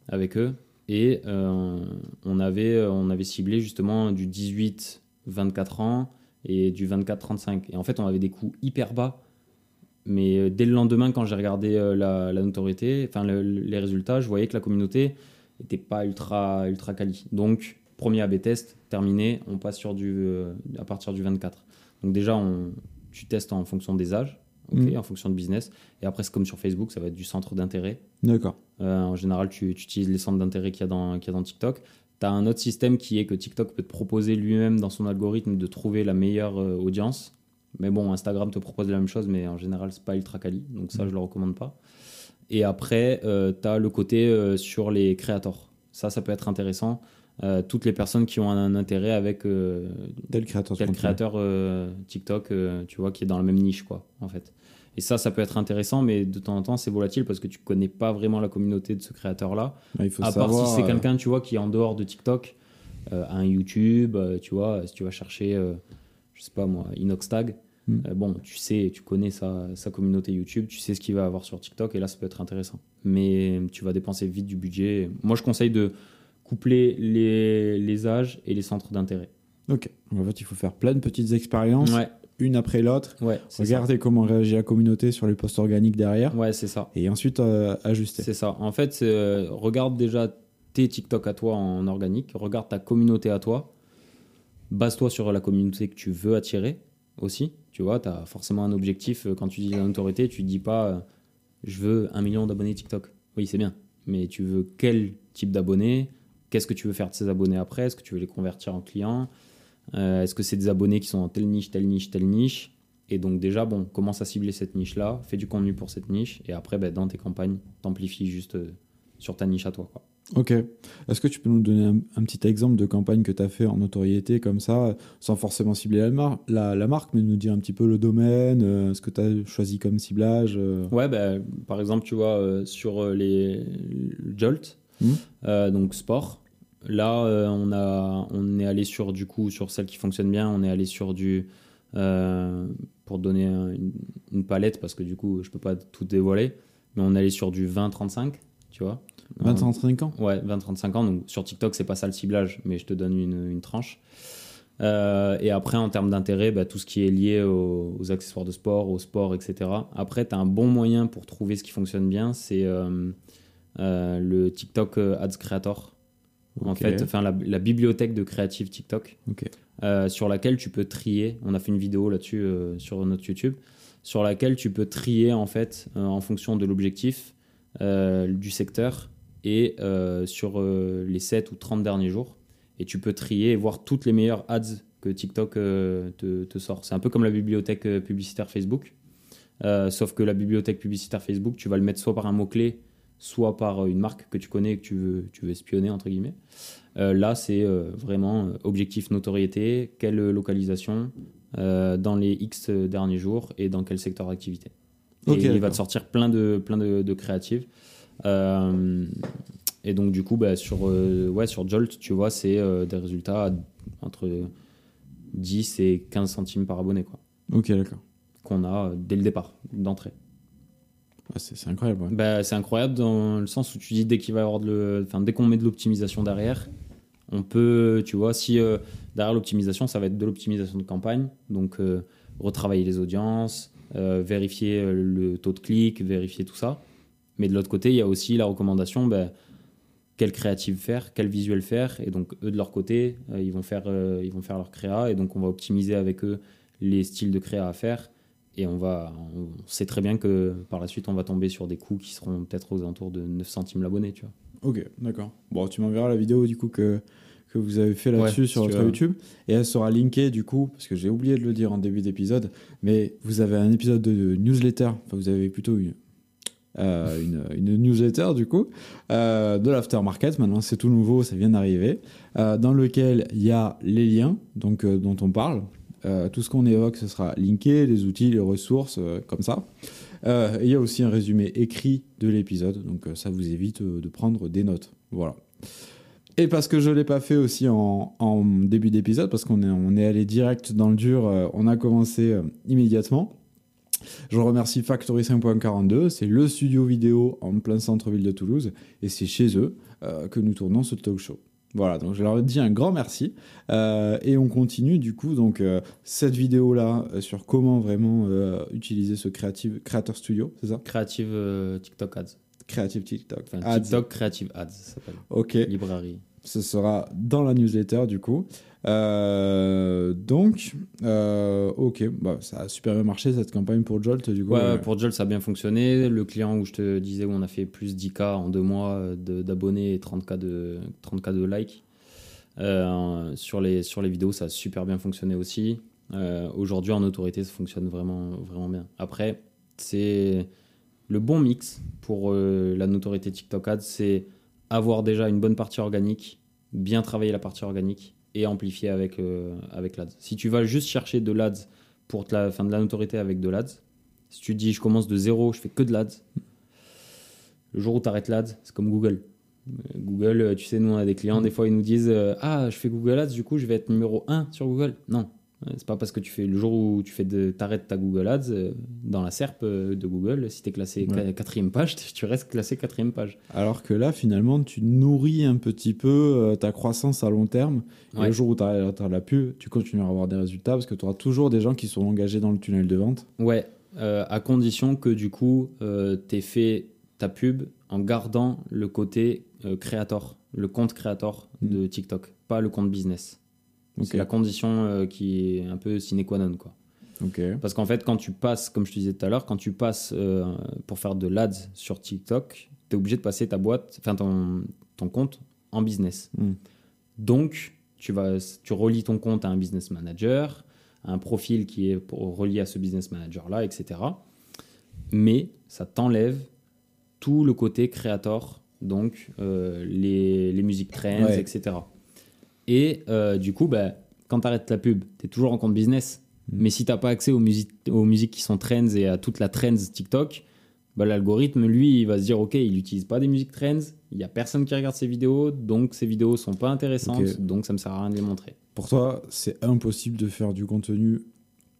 avec eux et euh, on, avait, on avait ciblé justement du 18-24 ans et du 24-35. Et en fait, on avait des coûts hyper bas. Mais euh, dès le lendemain, quand j'ai regardé la, notoriété, enfin le- le- les résultats, je voyais que la communauté n'était pas ultra, ultra quali. Donc, premier AB test, terminé, on passe sur du, à partir du 24. Donc déjà, tu testes en fonction des âges, Mhm. en fonction de business. Et après, c'est comme sur Facebook, ça va être du centre d'intérêt. D'accord. Euh, en général, tu, tu utilises les centres d'intérêt qu'il y, a dans- qu'il y a dans TikTok. Tu as un autre système qui est que TikTok peut te proposer lui-même dans son algorithme de trouver la meilleure euh, audience. Mais bon, Instagram te propose la même chose, mais en général, c'est pas ultra quali. Donc ça, je le recommande pas. Et après, tu as le côté euh, sur les créateurs. Ça, ça peut être intéressant. Euh, toutes les personnes qui ont un, intérêt avec euh, Tel créateur tel euh, TikTok, euh, tu vois, qui est dans la même niche, quoi, en fait. Et ça, ça peut être intéressant, mais de temps en temps, c'est volatile parce que tu connais pas vraiment la communauté de ce créateur-là. Il faut À savoir, part si c'est quelqu'un, tu vois, qui est en dehors de TikTok, un YouTube, tu vois, si tu vas chercher, je sais pas moi, Inoxtag, Mm. bon, tu sais, tu connais sa, sa communauté YouTube, tu sais ce qu'il va avoir sur TikTok, et là, ça peut être intéressant. Mais tu vas dépenser vite du budget. Moi, je conseille de coupler les, les âges et les centres d'intérêt. Ok. En fait, il faut faire plein de petites expériences Ouais, une après l'autre, Ouais, ça. regarder comment réagit la communauté sur les posts organiques derrière, Ouais, c'est ça. et ensuite euh, ajuster. C'est ça. En fait, euh, regarde déjà tes TikTok à toi en organique, regarde ta communauté à toi, base-toi sur la communauté que tu veux attirer aussi. Tu vois, tu as forcément un objectif. euh, Quand tu dis la notoriété, tu dis pas euh, je veux un million d'abonnés TikTok. Oui, c'est bien. Mais tu veux quel type d'abonnés? Qu'est-ce que tu veux faire de ces abonnés après? Est-ce que tu veux les convertir en clients? Euh, Est-ce que c'est des abonnés qui sont dans telle niche, telle niche, telle niche? Et donc déjà, bon, commence à cibler cette niche-là, fais du contenu pour cette niche, et après, ben, dans tes campagnes, t'amplifies juste euh, sur ta niche à toi. Quoi. Ok. Est-ce que tu peux nous donner un, un petit exemple de campagne que tu as fait en notoriété comme ça, sans forcément cibler la, mar- la, la marque, mais nous dire un petit peu le domaine, euh, ce que tu as choisi comme ciblage. Ouais, ben, par exemple, tu vois, sur les le Jolt, Mhm. euh, donc sport, là, euh, on, a, on est allé sur, du coup, sur celle qui fonctionne bien, on est allé sur du. euh, pour donner un- une, une palette, parce que du coup, je peux pas tout dévoiler, mais on est allé sur du 20-35, tu vois. 20-35 ans Ouais, 20-35 ans. Donc sur TikTok, c'est pas ça le ciblage, mais je te donne une, une tranche. Euh, et après, en termes d'intérêt, bah, tout ce qui est lié aux, aux accessoires de sport, au sport, etc. Après, tu as un bon moyen pour trouver ce qui fonctionne bien, c'est euh, le TikTok euh, Ads Creator. En fait, enfin la, la bibliothèque de créative TikTok, Ok. euh, sur laquelle tu peux trier. On a fait une vidéo là-dessus euh, sur notre YouTube, sur laquelle tu peux trier en fait euh, en fonction de l'objectif, euh, du secteur et euh, sur euh, les 7 ou 30 derniers jours. Et tu peux trier et voir toutes les meilleures ads que TikTok euh, te, te sort. C'est un peu comme la bibliothèque euh, publicitaire Facebook. Euh, sauf que la bibliothèque publicitaire Facebook, tu vas le mettre soit par un mot-clé, soit par euh, une marque que tu connais et que tu veux, tu veux espionner, entre guillemets. Euh, là, c'est euh, vraiment objectif notoriété, quelle localisation, dans les X derniers jours et dans quel secteur d'activité. Et il va te sortir plein de, plein de, de créatives. Et donc, du coup, bah, sur, ouais, sur Jolt, tu vois, c'est des résultats entre 10 et 15 centimes par abonné, quoi, Ok, d'accord. qu'on a dès le départ, d'entrée. C'est incroyable. ouais. Bah, c'est incroyable dans le sens où tu dis dès qu'il va y avoir enfin, dès qu'on met de l'optimisation derrière, on peut, tu vois, si euh, derrière l'optimisation, ça va être de l'optimisation de campagne, donc euh, retravailler les audiences, euh, vérifier le taux de clic, vérifier tout ça. Mais de l'autre côté, il y a aussi la recommandation, bah, quel créative faire, quel visuel faire, et donc eux de leur côté, ils vont faire, ils vont faire leur créa, et donc on va optimiser avec eux les styles de créa à faire. Et on, va, on sait très bien que par la suite, on va tomber sur des coûts qui seront peut-être aux alentours de 9 centimes l'abonné, tu vois. Ok, d'accord. Bon, tu m'enverras la vidéo du coup que, que vous avez fait là-dessus Ouais, sur votre. YouTube. Et elle sera linkée du coup, parce que j'ai oublié de le dire en début d'épisode, mais vous avez un épisode de newsletter, enfin vous avez plutôt une, euh, une, une newsletter du coup, euh, de l'aftermarket. Maintenant c'est tout nouveau, ça vient d'arriver, euh, dans lequel il y a les liens donc, dont on parle. Euh, tout ce qu'on évoque, ce sera linké, les outils, les ressources, euh, comme ça. Euh, il y a aussi un résumé écrit de l'épisode, donc ça vous évite de prendre des notes. Voilà. Et parce que je ne l'ai pas fait aussi en, début d'épisode, parce qu'on est, allé direct dans le dur, on a commencé immédiatement. Je remercie Factory 5.42, c'est le studio vidéo en plein centre-ville de Toulouse, et c'est chez eux que nous tournons ce talk show. Voilà, donc je leur dis un grand merci. Euh, et on continue du coup donc euh, cette vidéo-là euh, sur comment vraiment utiliser ce Creative, Creator Studio, c'est ça? Creative TikTok Ads. Creative TikTok. Enfin, Ads. TikTok Creative Ads, ça s'appelle. Ok, Librairie. Ce sera dans la newsletter du coup. Euh, donc, euh, ok, bah, ça a super bien marché cette campagne pour Jolt du coup. Ouais, euh, pour Jolt, ça a bien fonctionné. Le client où je te disais où on a fait plus 10K en deux mois de- d'abonnés et 30K de, 30K de likes. Sur, les, sur les vidéos, ça a super bien fonctionné aussi. Aujourd'hui, en autorité, ça fonctionne vraiment, vraiment bien. Après, c'est le bon mix pour la notoriété TikTok Ads, c'est avoir déjà une bonne partie organique, bien travailler la partie organique et amplifier avec, euh, avec l'ADS. Si tu vas juste chercher de l'ADS pour te la, fin, de la notoriété avec de l'ADS, si tu dis je commence de zéro, je fais que de l'ADS, le jour où tu arrêtes l'ADS, c'est comme Google. Google, euh, tu sais, nous on a des clients, des fois ils nous disent euh, Ah, je fais Google Ads, du coup je vais être numéro 1 sur Google. Non, C'est pas parce que tu fais le jour où tu fais de, t'arrêtes ta Google Ads euh, dans la SERP euh, de Google, si tu es classé Ouais. quatrième page, tu restes classé quatrième page. Alors que là, finalement, tu nourris un petit peu euh, ta croissance à long terme. Et Ouais. le jour où tu as, la pub, tu continueras à avoir des résultats parce que tu auras toujours des gens qui sont engagés dans le tunnel de vente. Ouais, euh, à condition que du coup, tu fait ta pub en gardant le côté créateur, le compte créateur de TikTok, pas le compte business. C'est la condition euh, qui est un peu sine qua non. Quoi. Parce qu'en fait, quand tu passes, comme je te disais tout à l'heure, quand tu passes euh, pour faire de l'ADS sur TikTok, tu es obligé de passer ta boîte, enfin ton, ton compte en business. Mm. Donc, tu, vas, tu relis ton compte à un business manager, à un profil qui est pour, relié à ce business manager-là, etc. Mais ça t'enlève tout le côté créateur, donc euh, les, les musiques trends, Ouais. etc. Et euh, du coup, bah, quand tu arrêtes la pub, tu es toujours en compte business. Mm. Mais si tu pas accès aux musiques, aux musiques qui sont trends et à toute la trends TikTok, bah, l'algorithme, lui, il va se dire Ok, il n'utilise pas des musiques trends, il n'y a personne qui regarde ses vidéos, donc ces vidéos sont pas intéressantes, donc ça me sert à rien de les montrer. Pour toi, c'est impossible de faire du contenu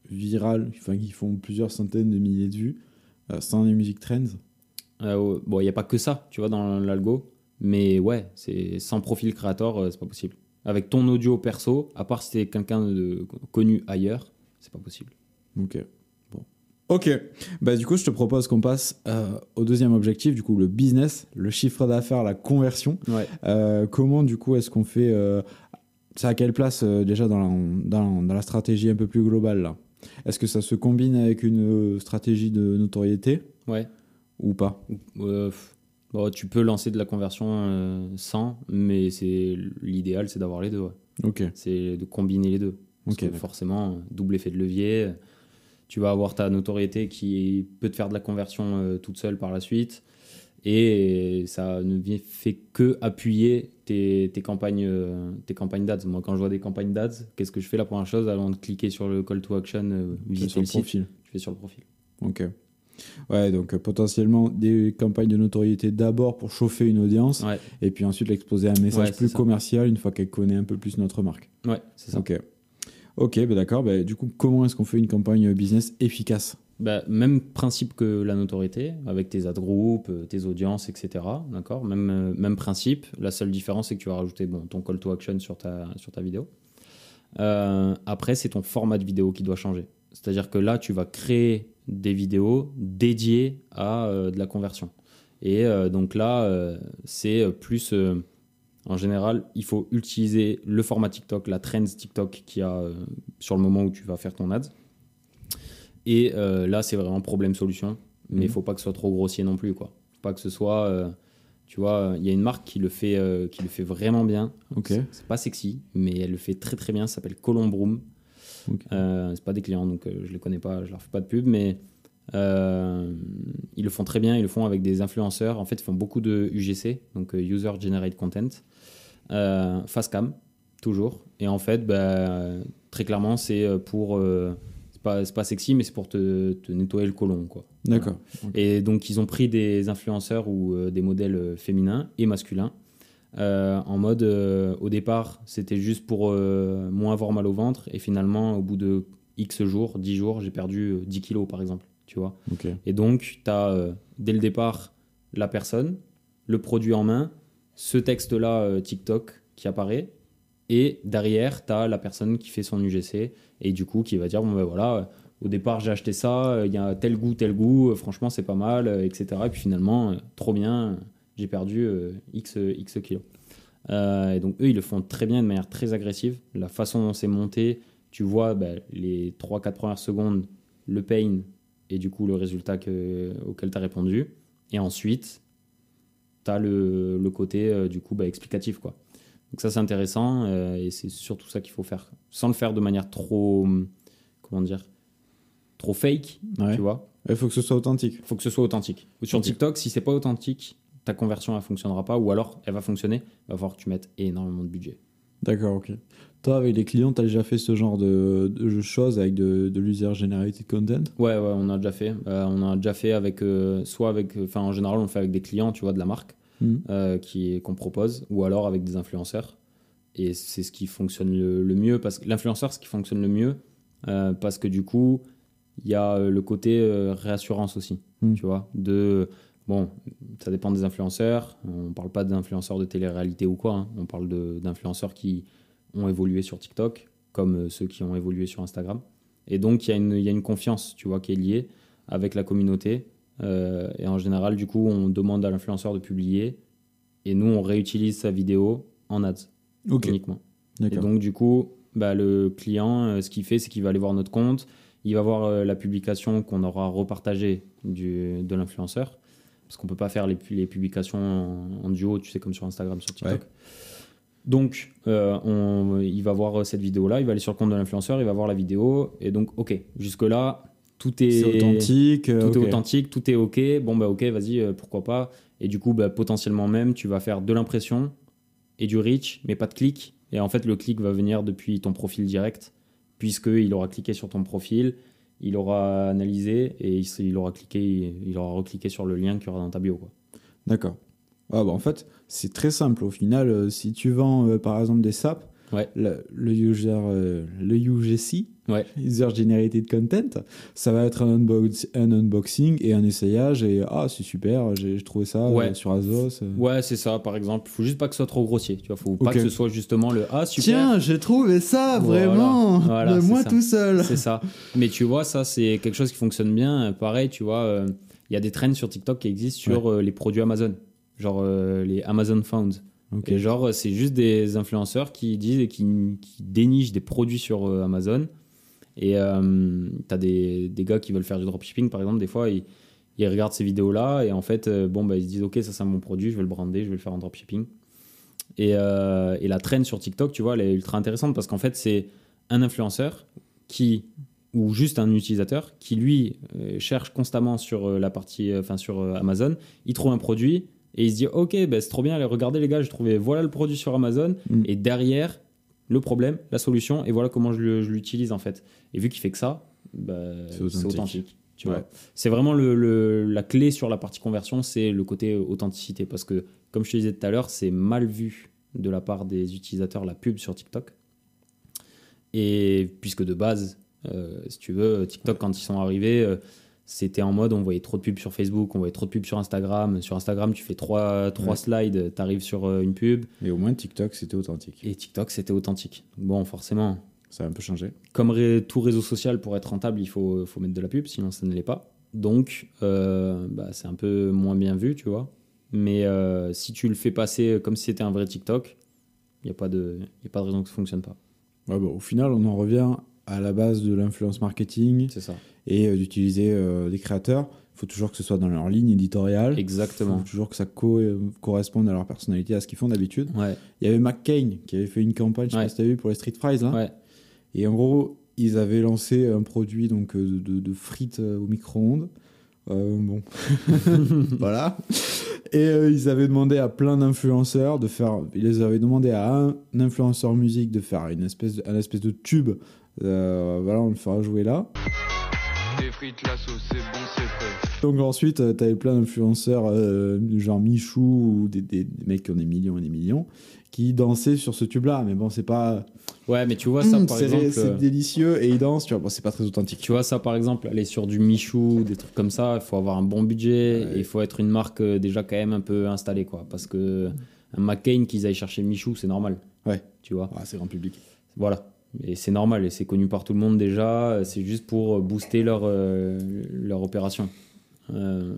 viral, enfin, qui font plusieurs centaines de milliers de vues, euh, sans les musiques trends? Euh, bon, il n'y a pas que ça, tu vois, dans l'algo, mais ouais, c'est sans profil créateur, euh, c'est pas possible. Avec ton audio perso, à part si t'es quelqu'un de connu ailleurs, c'est pas possible. Ok. Bon. Ok. Bah, du coup, je te propose qu'on passe euh, au deuxième objectif, du coup, le business, le chiffre d'affaires, la conversion. Ouais. Euh, comment, du coup, est-ce qu'on fait. euh, c'est à quelle place euh, déjà dans la, dans, dans la stratégie un peu plus globale là? Est-ce que ça se combine avec une euh, stratégie de notoriété? Ouais. ou pas? Euh, bon, tu peux lancer de la conversion euh, sans, mais c'est l'idéal, c'est d'avoir les deux. ouais. Ok. C'est de combiner les deux. Parce que forcément, double effet de levier. Tu vas avoir ta notoriété qui peut te faire de la conversion euh, toute seule par la suite. Et ça ne fait que appuyer tes, tes campagnes, euh, tes campagnes d'ads. Moi, quand je vois des campagnes d'ads, qu'est-ce que je fais La première chose, avant de cliquer sur le call to action, visiter sur le le site, profil. je vais sur le profil. Ok. Ouais, donc euh, potentiellement des campagnes de notoriété d'abord pour chauffer une audience Ouais, et puis ensuite l'exposer à un message Ouais, c'est plus ça. commercial une fois qu'elle connaît un peu plus notre marque. ouais c'est ça. Ok. Ok, bah d'accord. Bah, du coup, comment est-ce qu'on fait une campagne business efficace? Bah, même principe que la notoriété, avec tes ad groups, euh, tes audiences, etc. D'accord? Même, euh, même principe. La seule différence, c'est que tu vas rajouter bon, ton call to action sur ta, sur ta vidéo. Euh, après, c'est ton format de vidéo qui doit changer. C'est-à-dire que là, tu vas créer des vidéos dédiées à euh, de la conversion. Et euh, donc là, euh, c'est plus. en général, il faut utiliser le format TikTok, la trends TikTok qu'il y a sur le moment où tu vas faire ton ad. Et là, c'est vraiment problème-solution. Mais il Mhm. faut pas que ce soit trop grossier non plus. Quoi. faut pas que ce soit. tu vois, il y a une marque qui le fait, euh, qui le fait vraiment bien. Ok. C'est- C'est pas sexy, mais elle le fait très très bien. Ça s'appelle Colombroom. Ok. Euh, c'est pas des clients, donc euh, je les connais pas, je leur fais pas de pub, mais euh, ils le font très bien. Ils le font avec des influenceurs. En fait, ils font beaucoup de UGC, donc euh, User Generate Content, euh, face cam, toujours. Et en fait, bah, très clairement, c'est pour. euh, c'est pas, sexy, mais c'est pour te, te nettoyer le côlon, quoi. D'accord. Et donc, ils ont pris des influenceurs ou des modèles féminins et masculins. Euh, en mode, euh, au départ, c'était juste pour euh, moins avoir mal au ventre. Et finalement, au bout de X jours, 10 jours, j'ai perdu euh, 10 kilos, par exemple. Tu vois et donc, tu as dès le départ la personne, le produit en main, ce texte-là TikTok qui apparaît, et derrière, tu as la personne qui fait son UGC, et du coup, qui va dire, bon ben voilà, au départ, j'ai acheté ça, il y a tel goût, tel goût, franchement, c'est pas mal, etc. Et puis finalement, trop bien, j'ai perdu euh, X, euh, X kilos. Euh, et donc, eux, ils le font très bien, de manière très agressive. La façon dont c'est monté, tu vois ben, les 3-4 premières secondes, le pain, et du coup le résultat que- auquel tu as répondu. Et ensuite, tu as le, le côté euh, du coup bah, explicatif. Quoi. Donc ça c'est intéressant euh, et c'est surtout ça qu'il faut faire. Sans le faire de manière trop, comment dire, trop fake, Ouais. tu vois. Il faut que ce soit authentique. Il faut que ce soit authentique. Sur Ok. TikTok, si c'est pas authentique, ta conversion elle fonctionnera pas ou alors elle va fonctionner, il va falloir que tu mettes énormément de budget. D'accord, ok. Toi, avec les clients, tu as déjà fait ce genre de, de choses avec de, de l'user generated content? Ouais, ouais, on a déjà fait. Euh, on a déjà fait avec, euh, soit avec, enfin en général on fait avec des clients, tu vois, de la marque. Mhm. euh, qui qu'on propose, ou alors avec des influenceurs. Et c'est ce qui fonctionne le, le mieux, parce que l'influenceur, ce qui fonctionne le mieux, parce que du coup, il y a le côté réassurance aussi, Mm. tu vois, de bon, ça dépend des influenceurs. On parle pas d'influenceurs de télé-réalité ou quoi. hein. On parle d'influenceurs qui ont évolué sur TikTok, comme euh, ceux qui ont évolué sur Instagram. Et donc, il y, a une- il y a une confiance, tu vois, qui est liée avec la communauté. Euh, et en général, du coup, on demande à l'influenceur de publier. Et nous, on réutilise sa vidéo en ads uniquement. Et donc, du coup, bah, le client, euh, ce qu'il fait, c'est qu'il va aller voir notre compte, il va voir euh, la publication qu'on aura repartagée du, de l'influenceur, parce qu'on peut pas faire les, pu- les publications en, en duo, tu sais, comme sur Instagram, sur TikTok. Ouais. Donc, euh, on- il va voir cette vidéo-là, il va aller sur le compte de l'influenceur, il va voir la vidéo, et donc, ok, jusque-là, tout est, C'est authentique. euh, tout est authentique, tout est ok. Bon, bah, ok, vas-y, euh, pourquoi pas. Et du coup, bah, potentiellement même, tu vas faire de l'impression et du reach, mais pas de clic. Et en fait, le clic va venir depuis ton profil direct, puisqu'il aura cliqué sur ton profil, il aura analysé et il, il aura cliqué, il aura recliqué sur le lien qu'il y aura dans ta bio. D'accord. Ah bah en fait, c'est très simple. Au final, euh, si tu vends euh, par exemple des SAP, Ouais. le, le, user, euh, le UGC, Ouais. User Generated Content, ça va être un, unbox- un unboxing et un essayage. Et ah, c'est super, j'ai trouvé ça euh, Ouais. sur Azos. euh. Ouais, c'est ça, par exemple. Il faut juste pas que ce soit trop grossier. Tu vois, faut pas que ce soit justement le Ah, super. Tiens, j'ai trouvé ça Voilà. vraiment Voilà, de c'est moi ça. tout seul. C'est ça. Mais tu vois, ça, c'est quelque chose qui fonctionne bien. Pareil, tu vois, euh, il y a des trends sur TikTok qui existent sur euh, les produits Amazon. Genre euh, les Amazon Found. Ok. Et genre, euh, c'est juste des influenceurs qui disent et qui, qui dénichent des produits sur euh, Amazon. Et euh, tu as des, des gars qui veulent faire du dropshipping, par exemple, des fois, ils, ils regardent ces vidéos-là et en fait, euh, bon, bah, ils se disent, OK, ça, c'est mon produit, je vais le brander, je vais le faire en dropshipping. Et, et la trend sur TikTok, tu vois, elle est ultra intéressante parce qu'en fait, c'est un influenceur qui, ou juste un utilisateur, qui lui cherche constamment sur la partie, enfin sur Amazon, il trouve un produit et il se dit, ok, ben, c'est trop bien, allez, regardez les gars, j'ai trouvé, voilà le produit sur Amazon, Mm. et derrière, le problème, la solution, et voilà comment je l'utilise en fait. Et vu qu'il fait que ça, bah, C'est authentique. authentique. tu Ouais. vois. C'est vraiment le, le- la clé sur la partie conversion, c'est le côté authenticité. Parce que, comme je te disais tout à l'heure, c'est mal vu de la part des utilisateurs la pub sur TikTok. Et puisque de base, euh, si tu veux, TikTok, quand ils sont arrivés, euh, c'était en mode on voyait trop de pubs sur Facebook, on voyait trop de pubs sur Instagram. Sur Instagram, tu fais trois, trois Ouais. slides, tu arrives sur euh, une pub. Et au moins, TikTok, c'était authentique. Et TikTok, c'était authentique. Bon, forcément, Ça a un peu changé. comme ré- tout réseau social, pour être rentable, il faut, faut mettre de la pub, sinon ça ne l'est pas. Donc, euh, bah, c'est un peu moins bien vu, tu vois. Mais euh, si tu le fais passer comme si c'était un vrai TikTok, il n'y a, pas de- y a pas de raison que ça ne fonctionne pas. Ouais, bon, au final, on en revient à la base de l'influence marketing C'est ça. et euh, d'utiliser euh, des créateurs. Il faut toujours que ce soit dans leur ligne éditoriale. Il Exactement. faut toujours que ça co- euh, corresponde à leur personnalité, à ce qu'ils font d'habitude. Ouais, Il y avait McCain qui avait fait une campagne, je sais Ouais. pas si t'as vu, pour les Street Fries. Là. ouais, Et en gros, ils avaient lancé un produit donc, euh, de, de frites euh, au micro-ondes. Euh, bon. voilà. Et euh, ils avaient demandé à plein d'influenceurs de faire. Ils les avaient demandé à un influenceur musique de faire une espèce de, un espèce de tube. Euh, voilà, on le fera jouer là. Des frites, la sauce, c'est bon, c'est prêt. Donc ensuite, euh, t'avais plein d'influenceurs, euh, genre Michou ou des, des- des mecs qui ont des millions et des millions, qui dansaient sur ce tube-là. Mais bon, c'est pas. ouais, mais tu vois ça Hum, par c'est exemple. c'est euh, délicieux et ils dansent, tu vois. Bon, c'est pas très authentique. Tu vois ça par exemple, aller sur du Michou, des trucs comme ça, il faut avoir un bon budget, Ouais. et il faut être une marque euh, déjà quand même un peu installée quoi. Parce que un McCain qu'ils aillent chercher Michou, c'est normal. Ouais. Tu vois. Ah, c'est grand public. Voilà. Et c'est normal, et c'est connu par tout le monde déjà. C'est juste pour booster leur, euh, leur opération. Euh,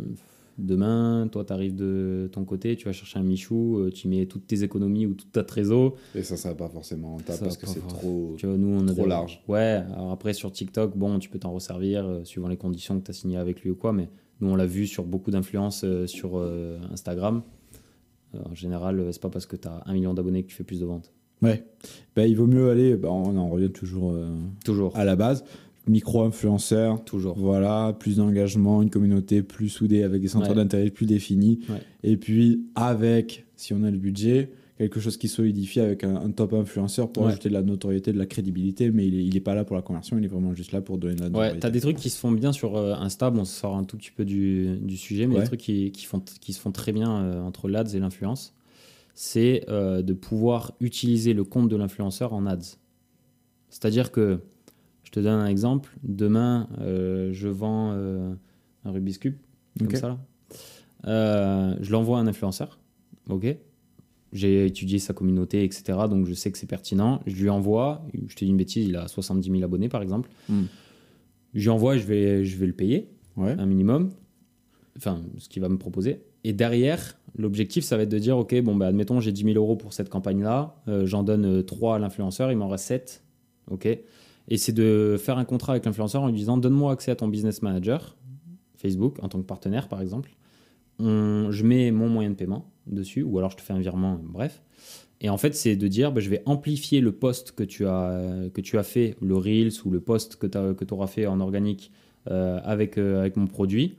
demain, toi, tu arrives de ton côté, tu vas chercher un Michou, euh, tu mets toutes tes économies ou toute ta trésor. Et ça, ça va pas forcément rentable Ça parce que c'est trop. Tu vois, nous, on a Trop des- large. Ouais, alors après, sur TikTok, bon, tu peux t'en resservir euh, suivant les conditions que tu as signées avec lui ou quoi, mais nous, on l'a vu sur beaucoup d'influences sur Instagram. En général, c'est pas parce que tu as un million d'abonnés que tu fais plus de ventes. Ouais. Ben, il vaut mieux aller. ben, on en revient toujours euh, Toujours. à la base. Micro-influenceur. Toujours. Voilà, plus d'engagement, une communauté plus soudée avec des centres Ouais. d'intérêt plus définis. Ouais. Et puis, avec, si on a le budget, quelque chose qui solidifie avec un, un top influenceur pour Ouais. ajouter de la notoriété, de la crédibilité, mais il est, il est pas là pour la conversion, il est vraiment juste là pour donner de la Ouais, notoriété. t'as des trucs qui se font bien sur euh, Insta. Bon, ça sort un tout petit peu du, du sujet, mais Ouais. des trucs qui, qui, font, qui se font très bien euh, entre l'ADS et l'influence, c'est euh, de pouvoir utiliser le compte de l'influenceur en ads. C'est-à-dire que je te donne un exemple. Demain, euh, je vends euh, un Rubik's Cube, comme ça là. Je l'envoie à un influenceur. Ok. J'ai étudié sa communauté, etc. Donc je sais que c'est pertinent. Je lui envoie. Je te dis une bêtise, il a 70 000 abonnés par exemple. Hmm. Je lui envoie, je vais, je vais le payer Ouais. un minimum, enfin ce qu'il va me proposer. Et derrière, l'objectif, ça va être de dire, ok, bon, bah, admettons, j'ai 10 000 euros pour cette campagne-là, euh, j'en donne 3 à l'influenceur, il m'en reste 7, ok. Et c'est de faire un contrat avec l'influenceur en lui disant, donne-moi accès à ton business manager, Facebook, en tant que partenaire, par exemple. Je mets mon moyen de paiement dessus, ou alors je te fais un virement, bref. Et en fait, c'est de dire, bah, je vais amplifier le post que tu as, que tu as fait, le Reels ou le post que tu auras fait en organique euh, avec, euh, avec mon produit,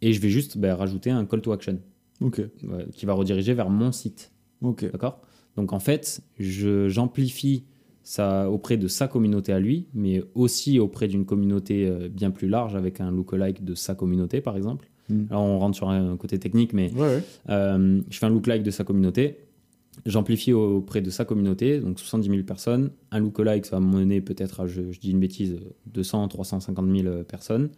et je vais juste bah, rajouter un call to action Ok. euh, qui va rediriger vers mon site. Ok. D'accord? Donc en fait, j'amplifie ça auprès de sa communauté à lui, mais aussi auprès d'une communauté euh, bien plus large avec un lookalike de sa communauté, par exemple. Hmm. Là, on rentre sur un côté technique, mais Ouais, ouais. euh, je fais un lookalike de sa communauté. J'amplifie auprès de sa communauté, donc 70 000 personnes. Un lookalike, ça va me mener peut-être à, je, je dis une bêtise, 200, 350 000 personnes.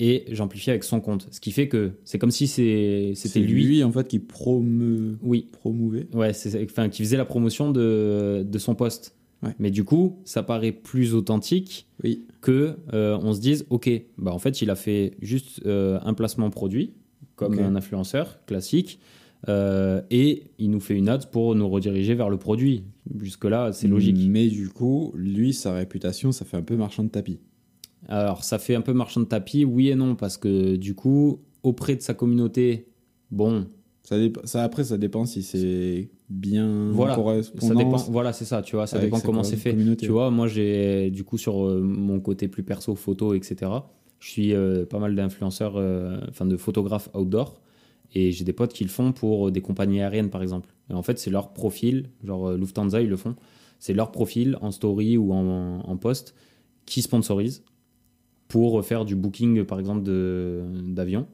Et j'amplifie avec son compte. Ce qui fait que c'est comme si c'était lui. lui en fait qui promeut, Oui, promouvait. Ouais, enfin qui faisait la promotion de, de son poste. Ouais. Mais du coup, ça paraît plus authentique Oui. que euh, on se dise ok, bah en fait, il a fait juste euh, un placement produit comme un influenceur classique. euh, et il nous fait une ad pour nous rediriger vers le produit. Jusque-là, c'est logique. Mais du coup, lui, sa réputation, ça fait un peu marchand de tapis. Alors, ça fait un peu marchand de tapis, oui et non, parce que du coup, auprès de sa communauté, bon, Ça, après, ça dépend si c'est bien Voilà, ça dépend. Voilà, c'est ça, tu vois, ça dépend comment co- c'est fait. communauté. Tu vois, moi, j'ai du coup sur euh, mon côté plus perso, photo, etc. Je suis euh, pas mal d'influenceurs, euh, enfin de photographes outdoor, et j'ai des potes qui le font pour des compagnies aériennes, par exemple. Et en fait, c'est leur profil, genre Lufthansa, ils le font. C'est leur profil en story ou en, en post qui sponsorise pour faire du booking, par exemple, de- d'avion.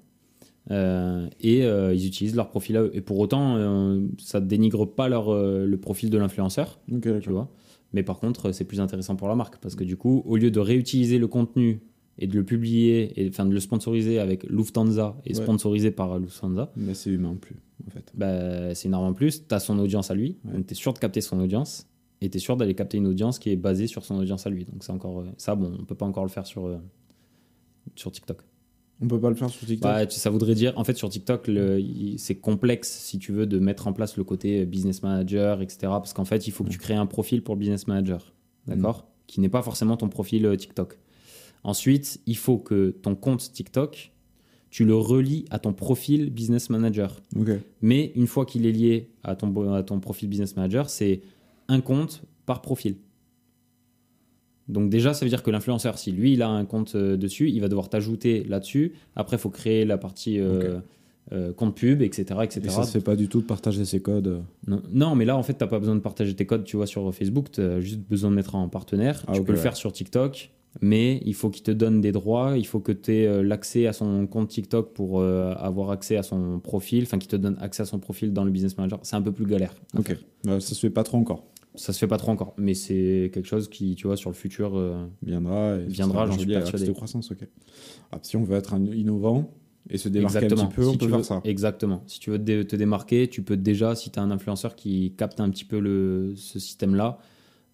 Euh, et euh, ils utilisent leur profil à eux. Et pour autant, euh, ça dénigre pas leur, euh, le profil de l'influenceur tu vois. Mais par contre, c'est plus intéressant pour la marque parce que du coup, au lieu de réutiliser le contenu et de le publier, et enfin de le sponsoriser avec Lufthansa et Ouais. sponsorisé par Lufthansa, Mais c'est humain plus, en fait. bah, c'est une arme en plus. Tu as son audience à lui, Ouais. donc tu es sûr de capter son audience et tu es sûr d'aller capter une audience qui est basée sur son audience à lui. Donc c'est encore ça, bon, on peut pas encore le faire sur, sur TikTok. On peut pas le faire sur TikTok? Bah, ça voudrait dire, en fait, sur TikTok, c'est complexe, si tu veux, de mettre en place le côté business manager, etc. Parce qu'en fait, il faut que tu crées un profil pour le business manager, d'accord? Qui n'est pas forcément ton profil euh, TikTok. Ensuite, il faut que ton compte TikTok, tu le relis à ton profil business manager. Mais une fois qu'il est lié à ton, à ton profil business manager, c'est un compte par profil. Donc déjà, ça veut dire que l'influenceur, si lui, il a un compte euh, dessus, il va devoir t'ajouter là-dessus. Après, il faut créer la partie euh, euh, compte pub, etc. etc. Et ça se fait pas du tout de partager ses codes. Non, non, mais là, en fait, tu n'as pas besoin de partager tes codes, tu vois, sur Facebook. Tu as juste besoin de mettre en partenaire. Ah, tu peux le faire sur TikTok, mais il faut qu'il te donne des droits. Il faut que tu aies l'accès à son compte TikTok pour avoir accès à son profil. Enfin, qu'il te donne accès à son profil dans le Business Manager. C'est un peu plus galère. Ok. Ouais, ça se fait pas trop encore. Ça se fait pas trop encore, mais c'est quelque chose qui, tu vois, sur le futur. euh, Viendra. Et Viendra, j'en suis persuadé. de croissance, ok. Ah, si on veut être un- innovant et se démarquer un petit peu, on Si peut tu faire veux- ça. Exactement. Si tu veux te, dé- te démarquer, tu peux déjà, si tu as un influenceur qui capte un petit peu le, ce système-là,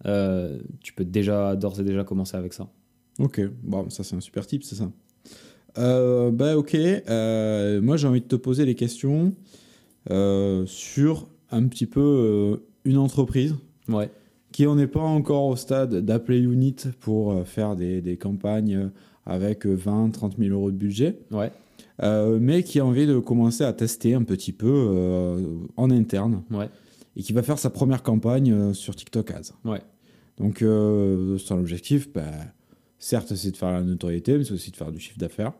euh, tu peux déjà d'ores et déjà commencer avec ça. Ok, bon, ça c'est un super tip, c'est ça. Euh, bah ok, Euh, moi j'ai envie de te poser les questions sur un petit peu une entreprise Ouais. qui en est pas encore au stade d'appeler Unit pour euh, faire des, des campagnes euh, avec 20, 30 000 euros de budget, Ouais. euh, mais qui a envie de commencer à tester un petit peu euh, en interne Ouais. et qui va faire sa première campagne euh, sur TikTok Ads. Ouais. Donc, son objectif, bah, certes, c'est de faire la notoriété, mais c'est aussi de faire du chiffre d'affaires.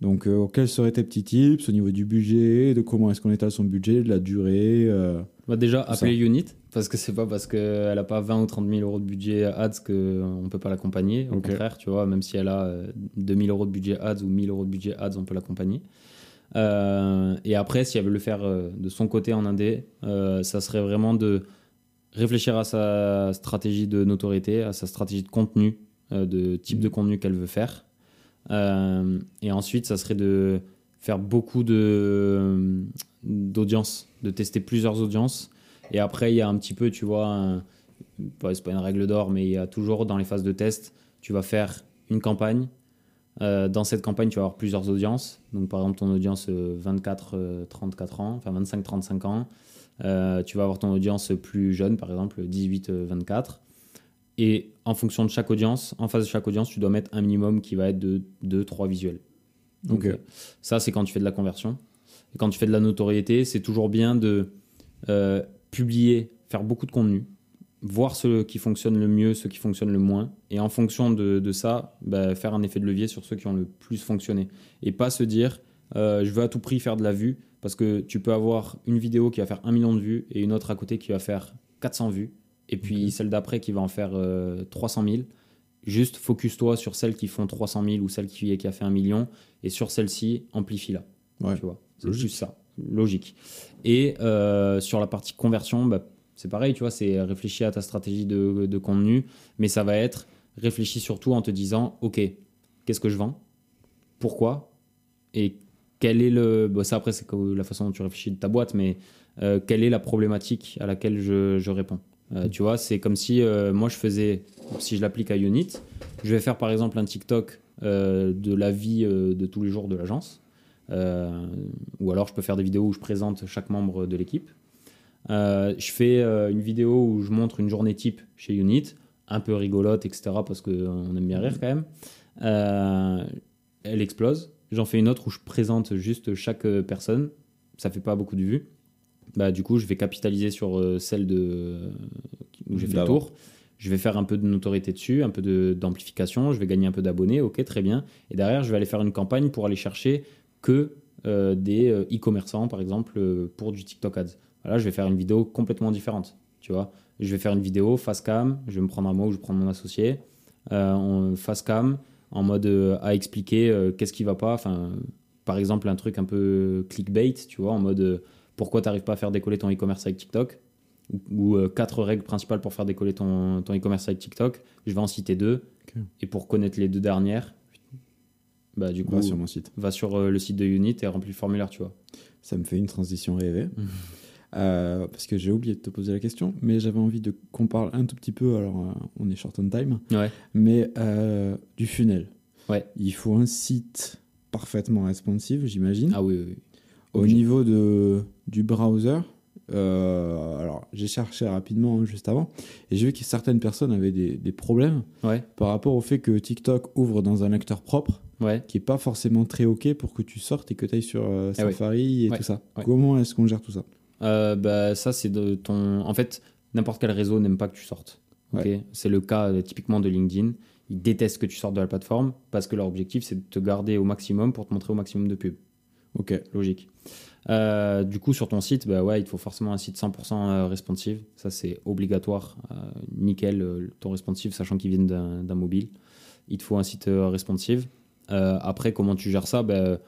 Donc, euh, quels seraient tes petits tips au niveau du budget, de comment est-ce qu'on étale son budget, de la durée euh, Bah déjà, appeler Unit, parce que c'est pas parce qu'elle n'a pas 20 ou 30 000 euros de budget ads qu'on ne peut pas l'accompagner. Au contraire, tu vois, même si elle a euh, 2000 euros de budget ads ou 1000 euros de budget ads, on peut l'accompagner. Euh, et après, si elle veut le faire euh, de son côté en indé, ça serait vraiment de réfléchir à sa stratégie de notoriété, à sa stratégie de contenu, de type de contenu qu'elle veut faire. Euh, et ensuite, ça serait de faire beaucoup de d'audience, de tester plusieurs audiences. Et après, il y a un petit peu, tu vois, ouais, c'est pas une règle d'or, mais il y a toujours dans les phases de test, tu vas faire une campagne. Euh, dans cette campagne, tu vas avoir plusieurs audiences. Donc, par exemple, ton audience euh, 24-34 ans, enfin 25-35 ans. Euh, tu vas avoir ton audience plus jeune, par exemple 18-24. Et en fonction de chaque audience, en face de chaque audience, tu dois mettre un minimum qui va être de 2-3 visuels. Donc, ça, c'est quand tu fais de la conversion. Et quand tu fais de la notoriété, c'est toujours bien de euh, publier, faire beaucoup de contenu, voir ceux qui fonctionnent le mieux, ceux qui fonctionnent le moins, et en fonction de, de ça, bah, faire un effet de levier sur ceux qui ont le plus fonctionné. Et pas se dire, euh, je veux à tout prix faire de la vue, parce que tu peux avoir une vidéo qui va faire 1 million de vues et une autre à côté qui va faire 400 vues, et puis celle d'après qui va en faire euh, 300 000. Juste focus-toi sur celles qui font 300 000 ou celle qui, qui a fait 1 million, et sur celle-ci, amplifie-la. Ouais. Tu vois, c'est juste ça, logique. Et euh, sur la partie conversion, bah, c'est pareil, tu vois, c'est réfléchir à ta stratégie de, de contenu, mais ça va être réfléchir surtout en te disant, ok, qu'est-ce que je vends, pourquoi, et quel est le, ça après c'est la façon dont tu réfléchis de ta boîte, mais euh, quelle est la problématique à laquelle je, je réponds? Euh, tu vois, c'est comme si euh, moi je faisais, si je l'applique à Unit, je vais faire par exemple un TikTok euh, de la vie de tous les jours de l'agence. Ou alors je peux faire des vidéos où je présente chaque membre de l'équipe. Je fais une vidéo où je montre une journée type chez Unit, un peu rigolote, etc. parce qu'on aime bien rire quand même. Elle explose. J'en fais une autre où je présente juste chaque personne. Ça fait pas beaucoup de vues. Bah, du coup, je vais capitaliser sur euh, celle de... où j'ai fait le tour. Je vais faire un peu de notoriété dessus, un peu d'amplification. Je vais gagner un peu d'abonnés. Ok, très bien. Et derrière, je vais aller faire une campagne pour aller chercher que euh, des euh, e-commerçants, par exemple, pour du TikTok Ads. Voilà, je vais faire une vidéo complètement différente. Tu vois, je vais faire une vidéo face cam. Je vais me prendre un mot, je vais prendre mon associé. Euh, face cam, en mode euh, à expliquer euh, qu'est-ce qui va pas. Enfin, par exemple, un truc un peu clickbait, tu vois, en mode pourquoi tu n'arrives pas à faire décoller ton e-commerce avec TikTok ou, euh, quatre règles principales pour faire décoller ton, ton e-commerce avec TikTok. Je vais en citer deux. Et pour connaître les deux dernières, bah, du coup, Va sur mon site. va sur euh, le site de Unit et remplis le formulaire, tu vois. Ça me fait une transition rêvée. Euh, parce que j'ai oublié de te poser la question, mais j'avais envie de qu'on parle un tout petit peu. Alors, on est short on time, Ouais. mais du funnel. Ouais. Il faut un site parfaitement responsive, j'imagine. Ah oui, oui, oui. Au niveau de, du browser, euh, alors j'ai cherché rapidement hein, juste avant, et j'ai vu que certaines personnes avaient des, des problèmes Ouais, par rapport au fait que TikTok ouvre dans un lecteur propre, ouais. qui est pas forcément très ok pour que tu sortes et que tu ailles sur euh, oui. Safari et Ouais, tout ça. Comment est-ce qu'on gère tout ça? Euh, bah, ça, c'est de ton. En fait, n'importe quel réseau n'aime pas que tu sortes. ok? Ouais. C'est le cas typiquement de LinkedIn. Ils détestent que tu sortes de la plateforme parce que leur objectif, c'est de te garder au maximum pour te montrer au maximum de pubs. Ok. Logique. Euh, du coup, sur ton site, bah ouais, il te faut forcément un site 100% euh, responsive. Ça, c'est obligatoire. Euh, nickel, ton responsive, sachant qu'il vient d'un mobile. Il te faut un site responsive. Euh, après, comment tu gères ça? Bah,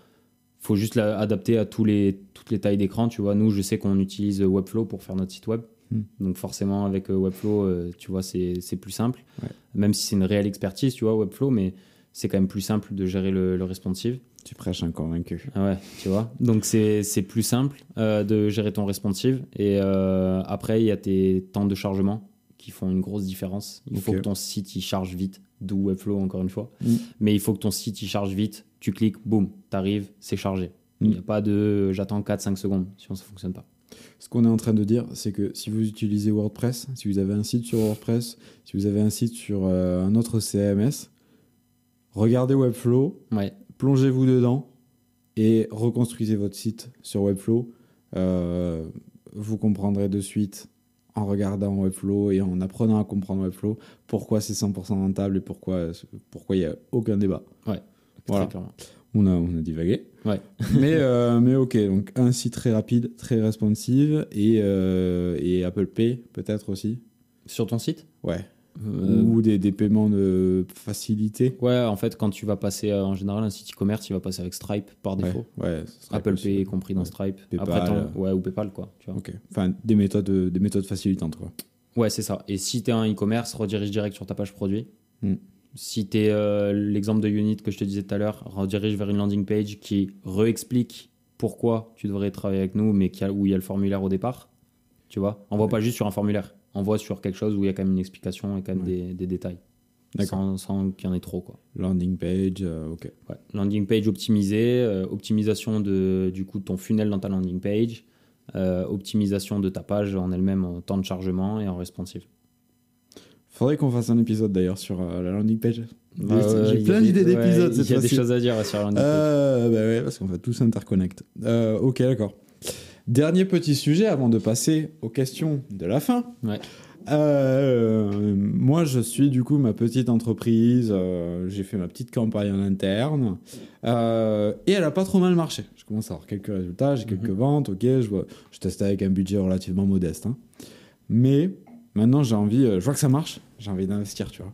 faut juste l'adapter à tous les, toutes les tailles d'écran. Tu vois, nous, je sais qu'on utilise Webflow pour faire notre site web. Hmm. Donc forcément, avec Webflow, tu vois, c'est c'est plus simple. Ouais. Même si c'est une réelle expertise, tu vois, Webflow, mais c'est quand même plus simple de gérer le, le responsive. Tu prêches un convaincu. Ah ouais, tu vois. Donc c'est plus simple euh, de gérer ton responsive. Et euh, après, il y a tes temps de chargement qui font une grosse différence. Il faut que ton site il charge vite, d'où Webflow encore une fois. Mm. Mais il faut que ton site il charge vite. Tu cliques, boum, t'arrives, c'est chargé. Il Mm. n'y a pas de j'attends 4-5 secondes, sinon ça fonctionne pas. Ce qu'on est en train de dire, c'est que si vous utilisez WordPress, si vous avez un site sur WordPress, si vous avez un site sur euh, un autre CMS, regardez Webflow, Ouais, plongez-vous dedans et reconstruisez votre site sur Webflow. Euh, vous comprendrez de suite en regardant Webflow et en apprenant à comprendre Webflow pourquoi c'est 100% rentable et pourquoi pourquoi il n'y a aucun débat. Voilà. clairement. On a, on a divagué. Ouais. mais, euh, mais ok, donc un site très rapide, très responsive et, euh, et Apple Pay peut-être aussi. Sur ton site? Ouais. Euh, Ou des, des paiements de facilité. Ouais, en fait, quand tu vas passer euh, en général un site e-commerce, il va passer avec Stripe par Ouais, défaut. ouais, serait Apple possible. Pay est compris dans Ouais. Stripe. PayPal, Après, euh. ouais, ou PayPal quoi. Tu vois. Enfin, des méthodes, des méthodes facilitantes quoi. Ouais, c'est ça. Et si tu es un e-commerce, redirige direct sur ta page produit. Hmm. Si tu es l'exemple de Unit que je te disais tout à l'heure, redirige vers une landing page qui réexplique pourquoi tu devrais travailler avec nous, mais qui a- où il y a le formulaire au départ. Tu vois? Envoie Ouais. pas juste sur un formulaire. Envoie sur quelque chose où il y a quand même une explication et quand même Ouais. des, des détails. Sans, sans qu'il y en ait trop. Quoi. Landing page, euh, ok. Ouais. Landing page optimisée, euh, optimisation de, du coup, de ton funnel dans ta landing page, euh, optimisation de ta page en elle-même en temps de chargement et en responsive. Faudrait qu'on fasse un épisode d'ailleurs sur la landing page. Bah J'ai il y a plein des- d'idées ouais, d'épisodes Il y a des fois-ci. choses à dire sur la landing page. Bah ouais, parce qu'on va tous s'interconnecter. Euh, ok, d'accord. Dernier petit sujet avant de passer aux questions de la fin. Ouais. Euh, moi, je suis du coup ma petite entreprise. euh, J'ai fait ma petite campagne en interne euh, et elle a pas trop mal marché. Je commence à avoir quelques résultats, j'ai quelques Mhm. ventes. Ok, je, vois, je teste avec un budget relativement modeste. hein. Mais maintenant, j'ai envie. je vois que ça marche. J'ai envie d'investir, tu vois.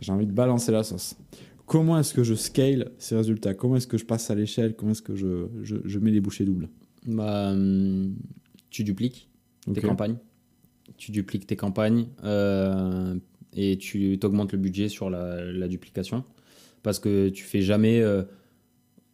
J'ai envie de balancer la sauce. Comment est-ce que je scale ces résultats? Comment est-ce que je passe à l'échelle? Comment est-ce que je, je, je mets les bouchées doubles? Bah, hum, tu dupliques tes campagnes. Tu dupliques tes campagnes euh, et tu augmentes le budget sur la, la duplication. Parce que tu fais jamais euh,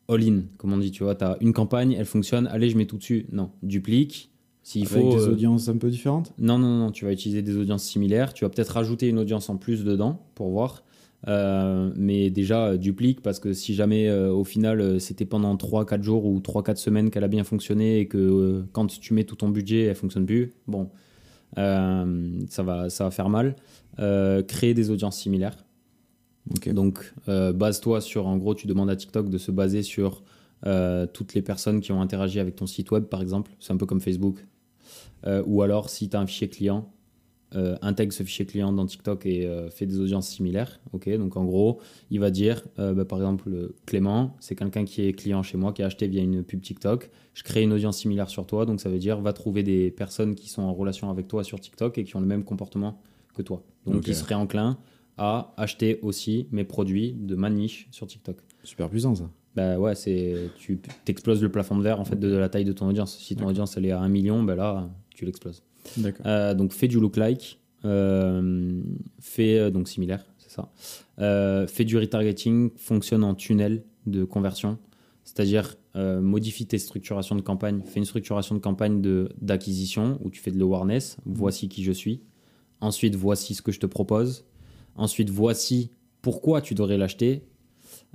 all-in, comme on dit. Tu vois, tu as une campagne, elle fonctionne, allez, je mets tout dessus. Non, duplique. S'il Avec faut. des euh, audiences un peu différentes? Non, non, non, tu vas utiliser des audiences similaires. Tu vas peut-être rajouter une audience en plus dedans pour voir. Euh, mais déjà, euh, duplique parce que si jamais euh, au final euh, c'était pendant 3-4 jours ou 3-4 semaines qu'elle a bien fonctionné et que quand tu mets tout ton budget, elle fonctionne plus, bon, ça, va, ça va faire mal. Créer des audiences similaires. Donc, base-toi sur, en gros, tu demandes à TikTok de se baser sur toutes les personnes qui ont interagi avec ton site web, par exemple. C'est un peu comme Facebook. Ou alors, si tu as un fichier client, euh, intègre ce fichier client dans TikTok et euh, fais des audiences similaires. Ok, donc en gros, il va dire, euh, bah, par exemple, Clément, c'est quelqu'un qui est client chez moi, qui a acheté via une pub TikTok. Je crée une audience similaire sur toi, donc ça veut dire, va trouver des personnes qui sont en relation avec toi sur TikTok et qui ont le même comportement que toi. Donc, Ok. ils seraient enclins à acheter aussi mes produits de ma niche sur TikTok. Super puissant ça. Bah ouais, c'est tu exploses le plafond de verre en fait de, de la taille de ton audience. Si ton audience elle est à 1 million, bah là tu l'exploses. Euh, donc fais du look-like, euh, fais euh, donc similaire, c'est ça. Fais du retargeting, fonctionne en tunnel de conversion, c'est-à-dire modifie tes structurations de campagne. Fais une structuration de campagne de d'acquisition où tu fais de l'awareness. Voici qui je suis. Ensuite, voici ce que je te propose. Ensuite, voici pourquoi tu devrais l'acheter.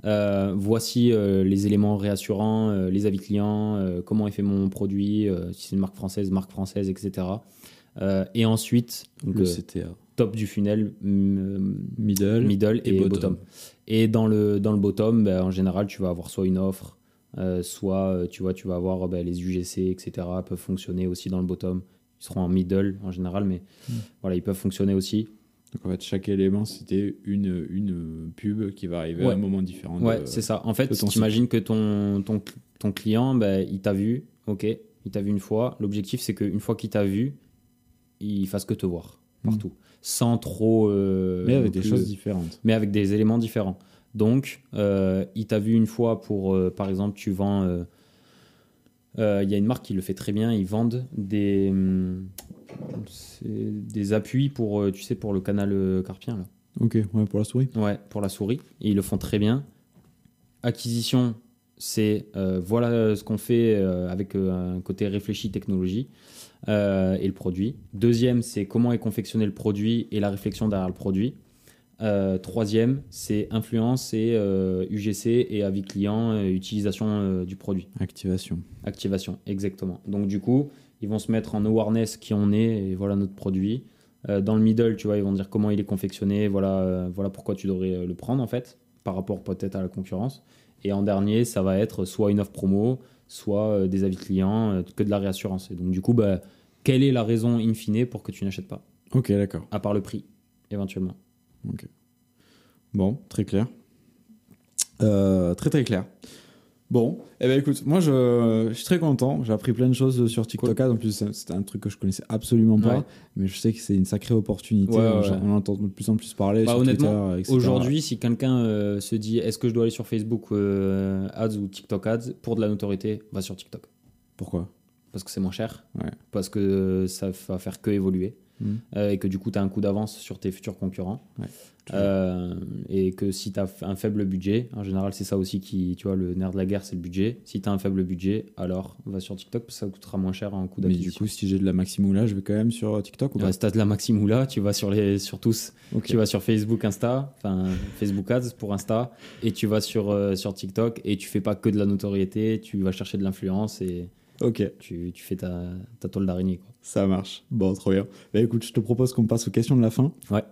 Euh, voici euh, les éléments réassurants, euh, les avis clients, comment est fait mon produit, si c'est une marque française, marque française, etc. Et ensuite, donc, Le CTA. top du funnel, Middle. middle et, et bottom. bottom. Et dans le, dans le bottom, ben, en général, tu vas avoir soit une offre, soit tu, vois, tu vas avoir ben, les UGC, etc. peuvent fonctionner aussi dans le bottom. Ils seront en middle en général, mais Mm. voilà, ils peuvent fonctionner aussi. Donc en fait, chaque élément, c'était une, une pub qui va arriver à un moment différent. de- Ouais, c'est ça. En fait, de ton tu imagines que ton, ton, ton client, ben, il t'a vu, ok, il t'a vu une fois. L'objectif, c'est qu'une fois qu'il t'a vu, il fasse que te voir partout, sans trop. euh, Hmm. Mais avec des plus- choses différentes. mais avec des éléments différents. Donc, euh, il t'a vu une fois pour, euh, par exemple, tu vends. Euh, Il y a une marque qui le fait très bien. Ils vendent des, hum, des appuis pour, euh, tu sais, pour le canal euh, carpien là. Ok, ouais, pour la souris. Ouais, pour la souris. Et ils le font très bien. Acquisition, c'est euh, voilà ce qu'on fait euh, avec euh, un côté réfléchi technologie et le produit. Deuxième, c'est comment est confectionné le produit et la réflexion derrière le produit. Euh, troisième, c'est influence et euh, UGC et avis client, euh, utilisation euh, du produit. Activation. Activation, exactement. Donc du coup, ils vont se mettre en awareness qui on est et voilà notre produit. Euh, dans le middle, tu vois, ils vont dire comment il est confectionné, voilà, euh, voilà pourquoi tu devrais euh, le prendre en fait, par rapport peut-être à la concurrence. Et en dernier, ça va être soit une offre promo, soit euh, des avis clients, euh, que de la réassurance. Et donc du coup, bah, quelle est la raison in fine pour que tu n'achètes pas, Ok, d'accord. à part le prix, éventuellement Bon, très clair. Euh, très très clair. Bon, eh ben écoute, moi je, je suis très content. J'ai appris plein de choses sur TikTok. Ads. En plus, c'était un truc que je connaissais absolument pas. Ouais. Mais je sais que c'est une sacrée opportunité. Ouais, ouais. On entend de plus en plus parler Bah, sur honnêtement. Aujourd'hui, si quelqu'un euh, se dit est-ce que je dois aller sur Facebook euh, Ads ou TikTok Ads pour de la notoriété, va sur TikTok. Pourquoi? Parce que c'est moins cher, Ouais. parce que ça va faire que évoluer. Mhm. euh, et que du coup, tu as un coup d'avance sur tes futurs concurrents. Ouais, Euh, et que si tu as un faible budget, en général, c'est ça aussi qui, tu vois, le nerf de la guerre, c'est le budget. Si tu as un faible budget, alors va sur TikTok parce que ça coûtera moins cher en coût Mais du d'acquisition. coup, si j'ai de la Maximoula, je vais quand même sur TikTok ou pas? Ouais, si t'as de la Maximoula, tu vas sur, les, sur tous. Ok. Tu vas sur Facebook, Insta, enfin Facebook Ads pour Insta, et tu vas sur, euh, sur TikTok et tu fais pas que de la notoriété, tu vas chercher de l'influence et Ok, tu, tu fais ta, ta toile d'araignée. Ça marche. Bon, trop bien. Bah écoute, je te propose qu'on passe aux questions de la fin. Ouais.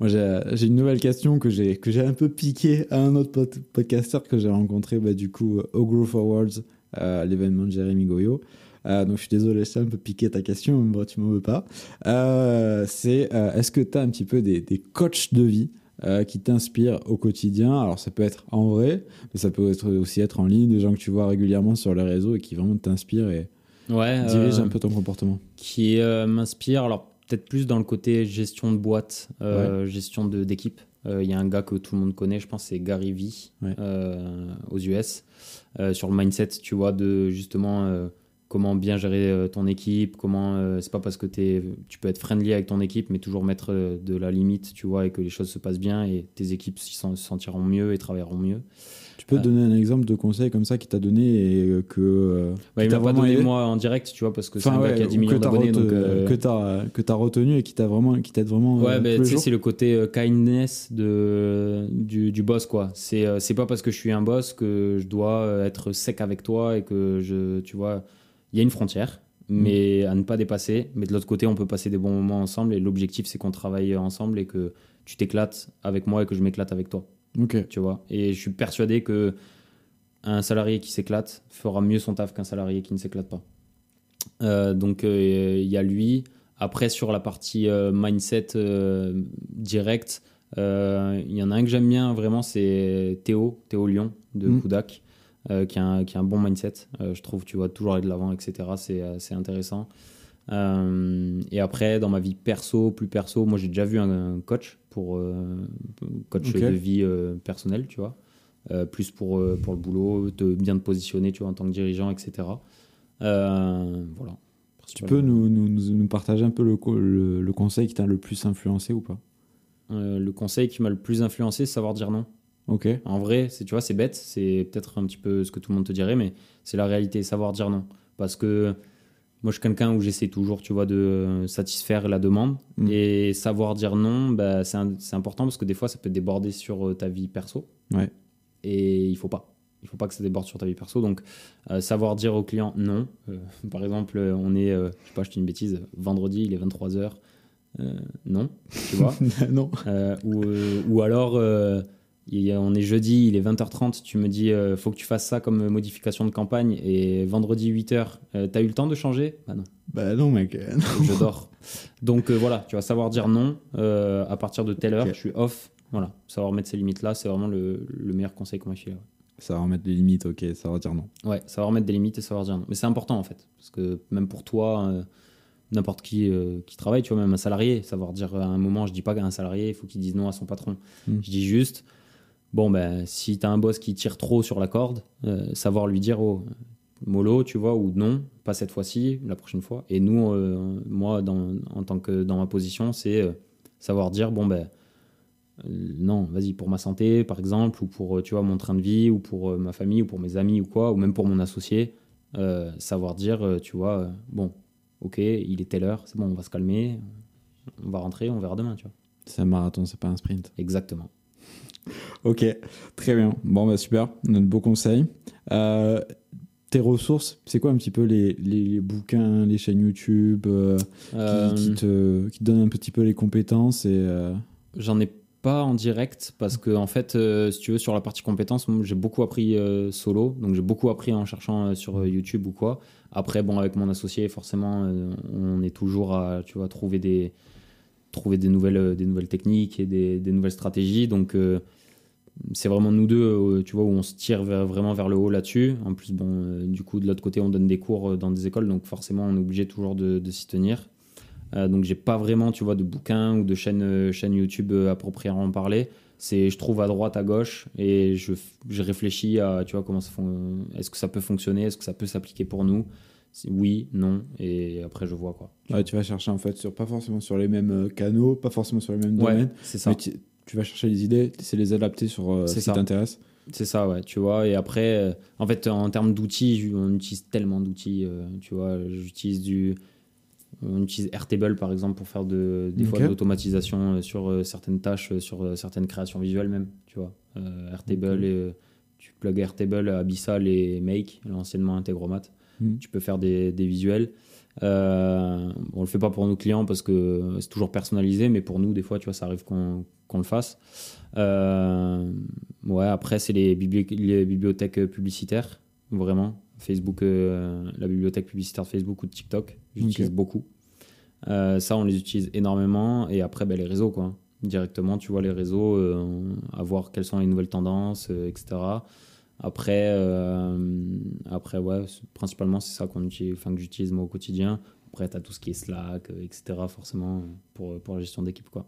Moi, j'ai une nouvelle question que j'ai que j'ai un peu piqué à un autre pod- podcasteur que j'ai rencontré, bah, du coup, au Growth Awards, euh, à l'événement de Jérémy Goyo. Euh, donc, je suis désolé, t'ai un peu piqué ta question, mais bon, tu m'en veux pas. Euh, C'est euh, est-ce que tu as un petit peu des, des coachs de vie euh, qui t'inspirent au quotidien? Alors, ça peut être en vrai, mais ça peut être aussi être en ligne, des gens que tu vois régulièrement sur les réseaux et qui vraiment t'inspirent et Ouais, dirigent euh, un peu ton comportement. qui euh, m'inspire, alors peut-être plus dans le côté gestion de boîte, euh, gestion de- d'équipe. Il y a un gars que tout le monde connaît, je pense, c'est Gary Vee Ouais. aux US. Sur le mindset, tu vois, de justement comment bien gérer ton équipe, comment euh, c'est pas parce que tu peux être friendly avec ton équipe, mais toujours mettre de la limite, tu vois, et que les choses se passent bien et tes équipes se sentiront mieux et travailleront mieux. Tu peux donner un exemple de conseil comme ça qui t'a donné et euh, que. qui il m'a pas donné aidé moi en direct, tu vois, parce que c'est Enfin, un ouais, qui a 10 ou millions que t'as d'abonnés. donc, euh, que t'as que retenu et qui t'a vraiment qui t'aide vraiment Ouais, ben, tu sais, c'est le côté kindness de, du, du boss, quoi. C'est c'est pas parce que je suis un boss que je dois être sec avec toi et que je, tu vois, il y a une frontière, Mm. mais à ne pas dépasser. Mais de l'autre côté, on peut passer des bons moments ensemble et l'objectif, c'est qu'on travaille ensemble et que tu t'éclates avec moi et que je m'éclate avec toi, Tu vois. Et je suis persuadé que un salarié qui s'éclate fera mieux son taf qu'un salarié qui ne s'éclate pas. Euh, donc euh, il y a lui. Après sur la partie euh, mindset direct, il y en a un que j'aime bien vraiment, c'est Théo, Théo Lyon de Mm. Kudak, euh, qui, a un, qui a un bon mindset. Je trouve, tu vois, toujours aller de l'avant, etc. C'est c'est intéressant. Euh, et après, dans ma vie perso, plus perso, moi j'ai déjà vu un, un coach pour euh, coach de vie euh, personnelle, tu vois. Euh, plus pour, pour le boulot, te, bien te positionner, tu vois, en tant que dirigeant, etc. Voilà. Tu peux nous, nous, partager un peu le, le, le conseil qui t'a le plus influencé ou pas? Le conseil qui m'a le plus influencé, c'est savoir dire non. Ok. En vrai, c'est tu vois, c'est bête, c'est peut-être un petit peu ce que tout le monde te dirait, mais c'est la réalité, savoir dire non. Parce que moi, je suis quelqu'un où j'essaie toujours, tu vois, de satisfaire la demande Mm. et savoir dire non, bah, c'est un- c'est important parce que des fois, ça peut déborder sur euh, ta vie perso. Ouais. Et il faut pas. Il faut pas que ça déborde sur ta vie perso. Donc, euh, savoir dire au client non. Euh, par exemple, on est, euh, je sais pas, je dis une bêtise, vendredi, il est 23h. non, tu vois. non. Ou, ou alors, il on est jeudi, il est 20h30, tu me dis, euh, faut que tu fasses ça comme modification de campagne, et vendredi 8h, euh, t'as eu le temps de changer? Bah non, Bah non, mec. euh, non. je dors. Donc euh, voilà, tu vas savoir dire non euh, à partir de telle heure, je suis off. Voilà, savoir mettre ces limites-là, c'est vraiment le, le meilleur conseil qu'on m'a fait. Ouais. Ça va remettre des limites, ok, va dire non. Ouais, savoir mettre des limites et savoir dire non. Mais c'est important en fait, parce que même pour toi, euh, n'importe qui euh, qui travaille, tu vois, même un salarié, savoir dire à un moment, je dis pas qu'un salarié, il faut qu'il dise non à son patron. Mm. Je dis juste, bon, ben, si t'as un boss qui tire trop sur la corde, euh, savoir lui dire, oh, mollo, tu vois, ou non, pas cette fois-ci, la prochaine fois. Et nous, euh, moi, dans, en tant que dans ma position, c'est euh, savoir dire, bon, ben, non, vas-y, pour ma santé, par exemple, ou pour, tu vois, mon train de vie, ou pour ma famille, ou pour mes amis, ou quoi, ou même pour mon associé, savoir dire, tu vois, bon, ok, il est telle heure, c'est bon, on va se calmer, on va rentrer, on verra demain, tu vois. C'est un marathon, c'est pas un sprint. Exactement. Ok, très bien. Bon, bah super, de beaux conseils. Euh, tes ressources, c'est quoi un petit peu les, les, les bouquins, les chaînes YouTube euh, qui- Euh, qui, te, qui te donnent un petit peu les compétences et euh, J'en ai pas en direct parce que en fait, si tu veux, sur la partie compétences, j'ai beaucoup appris solo, donc j'ai beaucoup appris en cherchant sur YouTube ou quoi. Après, bon, avec mon associé, forcément, on est toujours à, tu vois, trouver des trouver des nouvelles des nouvelles techniques et des, des nouvelles stratégies. Donc c'est vraiment nous deux, euh, tu vois, où on se tire vers- vraiment vers le haut là-dessus. En plus, bon, euh, du coup, de l'autre côté, on donne des cours euh, dans des écoles, donc forcément, on est obligé toujours de, de s'y tenir. Euh, donc, j'ai pas vraiment, tu vois, de bouquins ou de chaînes euh, chaînes YouTube appropriées à en parler. C'est, je trouve à droite, à gauche, et je, je réfléchis à, tu vois, comment ça est-ce que ça peut fonctionner, est-ce que ça peut s'appliquer pour nous? oui, non, et après je vois quoi. Ouais, tu vas chercher en fait sur pas forcément sur les mêmes canaux, pas forcément sur les mêmes Ouais, domaines, c'est ça. mais tu, vas chercher les idées, c'est les adapter sur euh, ce qui t'intéresse. C'est ça, ouais, tu vois. Et après, euh, en fait, en termes d'outils, on utilise tellement d'outils, euh, tu vois. J'utilise du. On utilise Airtable, par exemple, pour faire de, des fois de l'automatisation sur certaines tâches, sur certaines créations visuelles même, tu vois. Airtable, et, tu plugs Airtable Abyssal et Make, l'anciennement Integromat. Mhm. Tu peux faire des, des visuels. Euh, on le fait pas pour nos clients parce que c'est toujours personnalisé, mais pour nous, des fois, tu vois, ça arrive qu'on qu'on le fasse. Euh, ouais, après, c'est les, bibli- les bibliothèques publicitaires, vraiment. Facebook, euh, la bibliothèque publicitaire de Facebook ou de TikTok, j'utilise beaucoup. Euh, ça, on les utilise énormément. Et après, ben, les réseaux, quoi. Directement, tu vois, les réseaux, à voir quelles sont les nouvelles tendances, etc. Après, euh, après ouais, principalement, c'est ça qu'on utilise, enfin, que j'utilise moi au quotidien. Après, tu as tout ce qui est Slack, euh, etc., forcément, pour, pour la gestion d'équipe, quoi.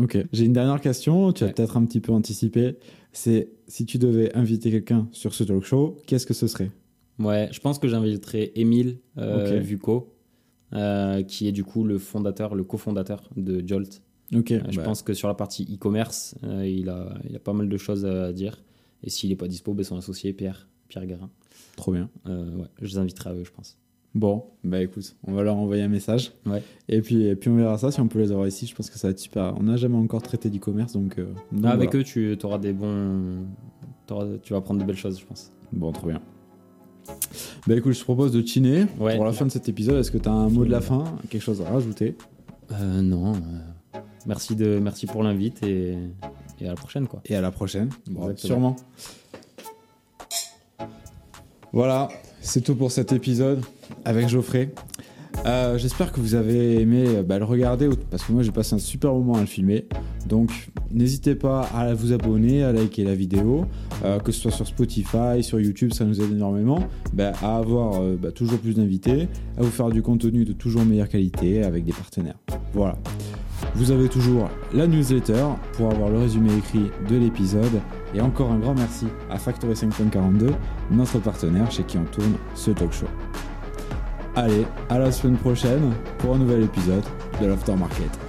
Ok. J'ai une dernière question, tu as Ouais. peut-être un petit peu anticipé. C'est si tu devais inviter quelqu'un sur ce talk show, qu'est-ce que ce serait? Ouais, je pense que j'inviterai Émile euh. Vucco, euh, qui est du coup le fondateur, le cofondateur de Jolt. Ok. Euh, je bah, pense que sur la partie e-commerce, il, a, il a pas mal de choses à dire. Et s'il n'est pas dispo, ben, son associé Pierre, Pierre Guérin. Trop bien. Euh, ouais, je les inviterai à eux, je pense. Bon, bah écoute, on va leur envoyer un message. Ouais. Et puis, et puis on verra ça si on peut les avoir ici. Je pense que ça va être super. On n'a jamais encore traité d'e-commerce, donc. euh, donc Ah, avec voilà. eux, tu auras des bons. t'auras- Tu vas apprendre de belles choses, je pense. Bon, trop bien. Bah écoute, je te propose de chiner Ouais. pour la fin de cet épisode. Est-ce que tu as un mot de la fin, quelque chose à rajouter? Euh, non. euh, merci, de, merci pour l'invite et, et à la prochaine, quoi. Et à la prochaine. Bon, sûrement. Voilà, c'est tout pour cet épisode avec Geoffrey. Euh, J'espère que vous avez aimé euh, bah, le regarder parce que moi j'ai passé un super moment à le filmer. Donc n'hésitez pas à vous abonner, à liker la vidéo, euh, que ce soit sur Spotify, sur YouTube, ça nous aide énormément. Bah, à avoir euh, bah, toujours plus d'invités, à vous faire du contenu de toujours meilleure qualité avec des partenaires. Voilà. Vous avez toujours la newsletter pour avoir le résumé écrit de l'épisode. Et encore un grand merci à Factory 5.42, notre partenaire chez qui on tourne ce talk show. Allez, à la semaine prochaine pour un nouvel épisode de l'Aftermarket.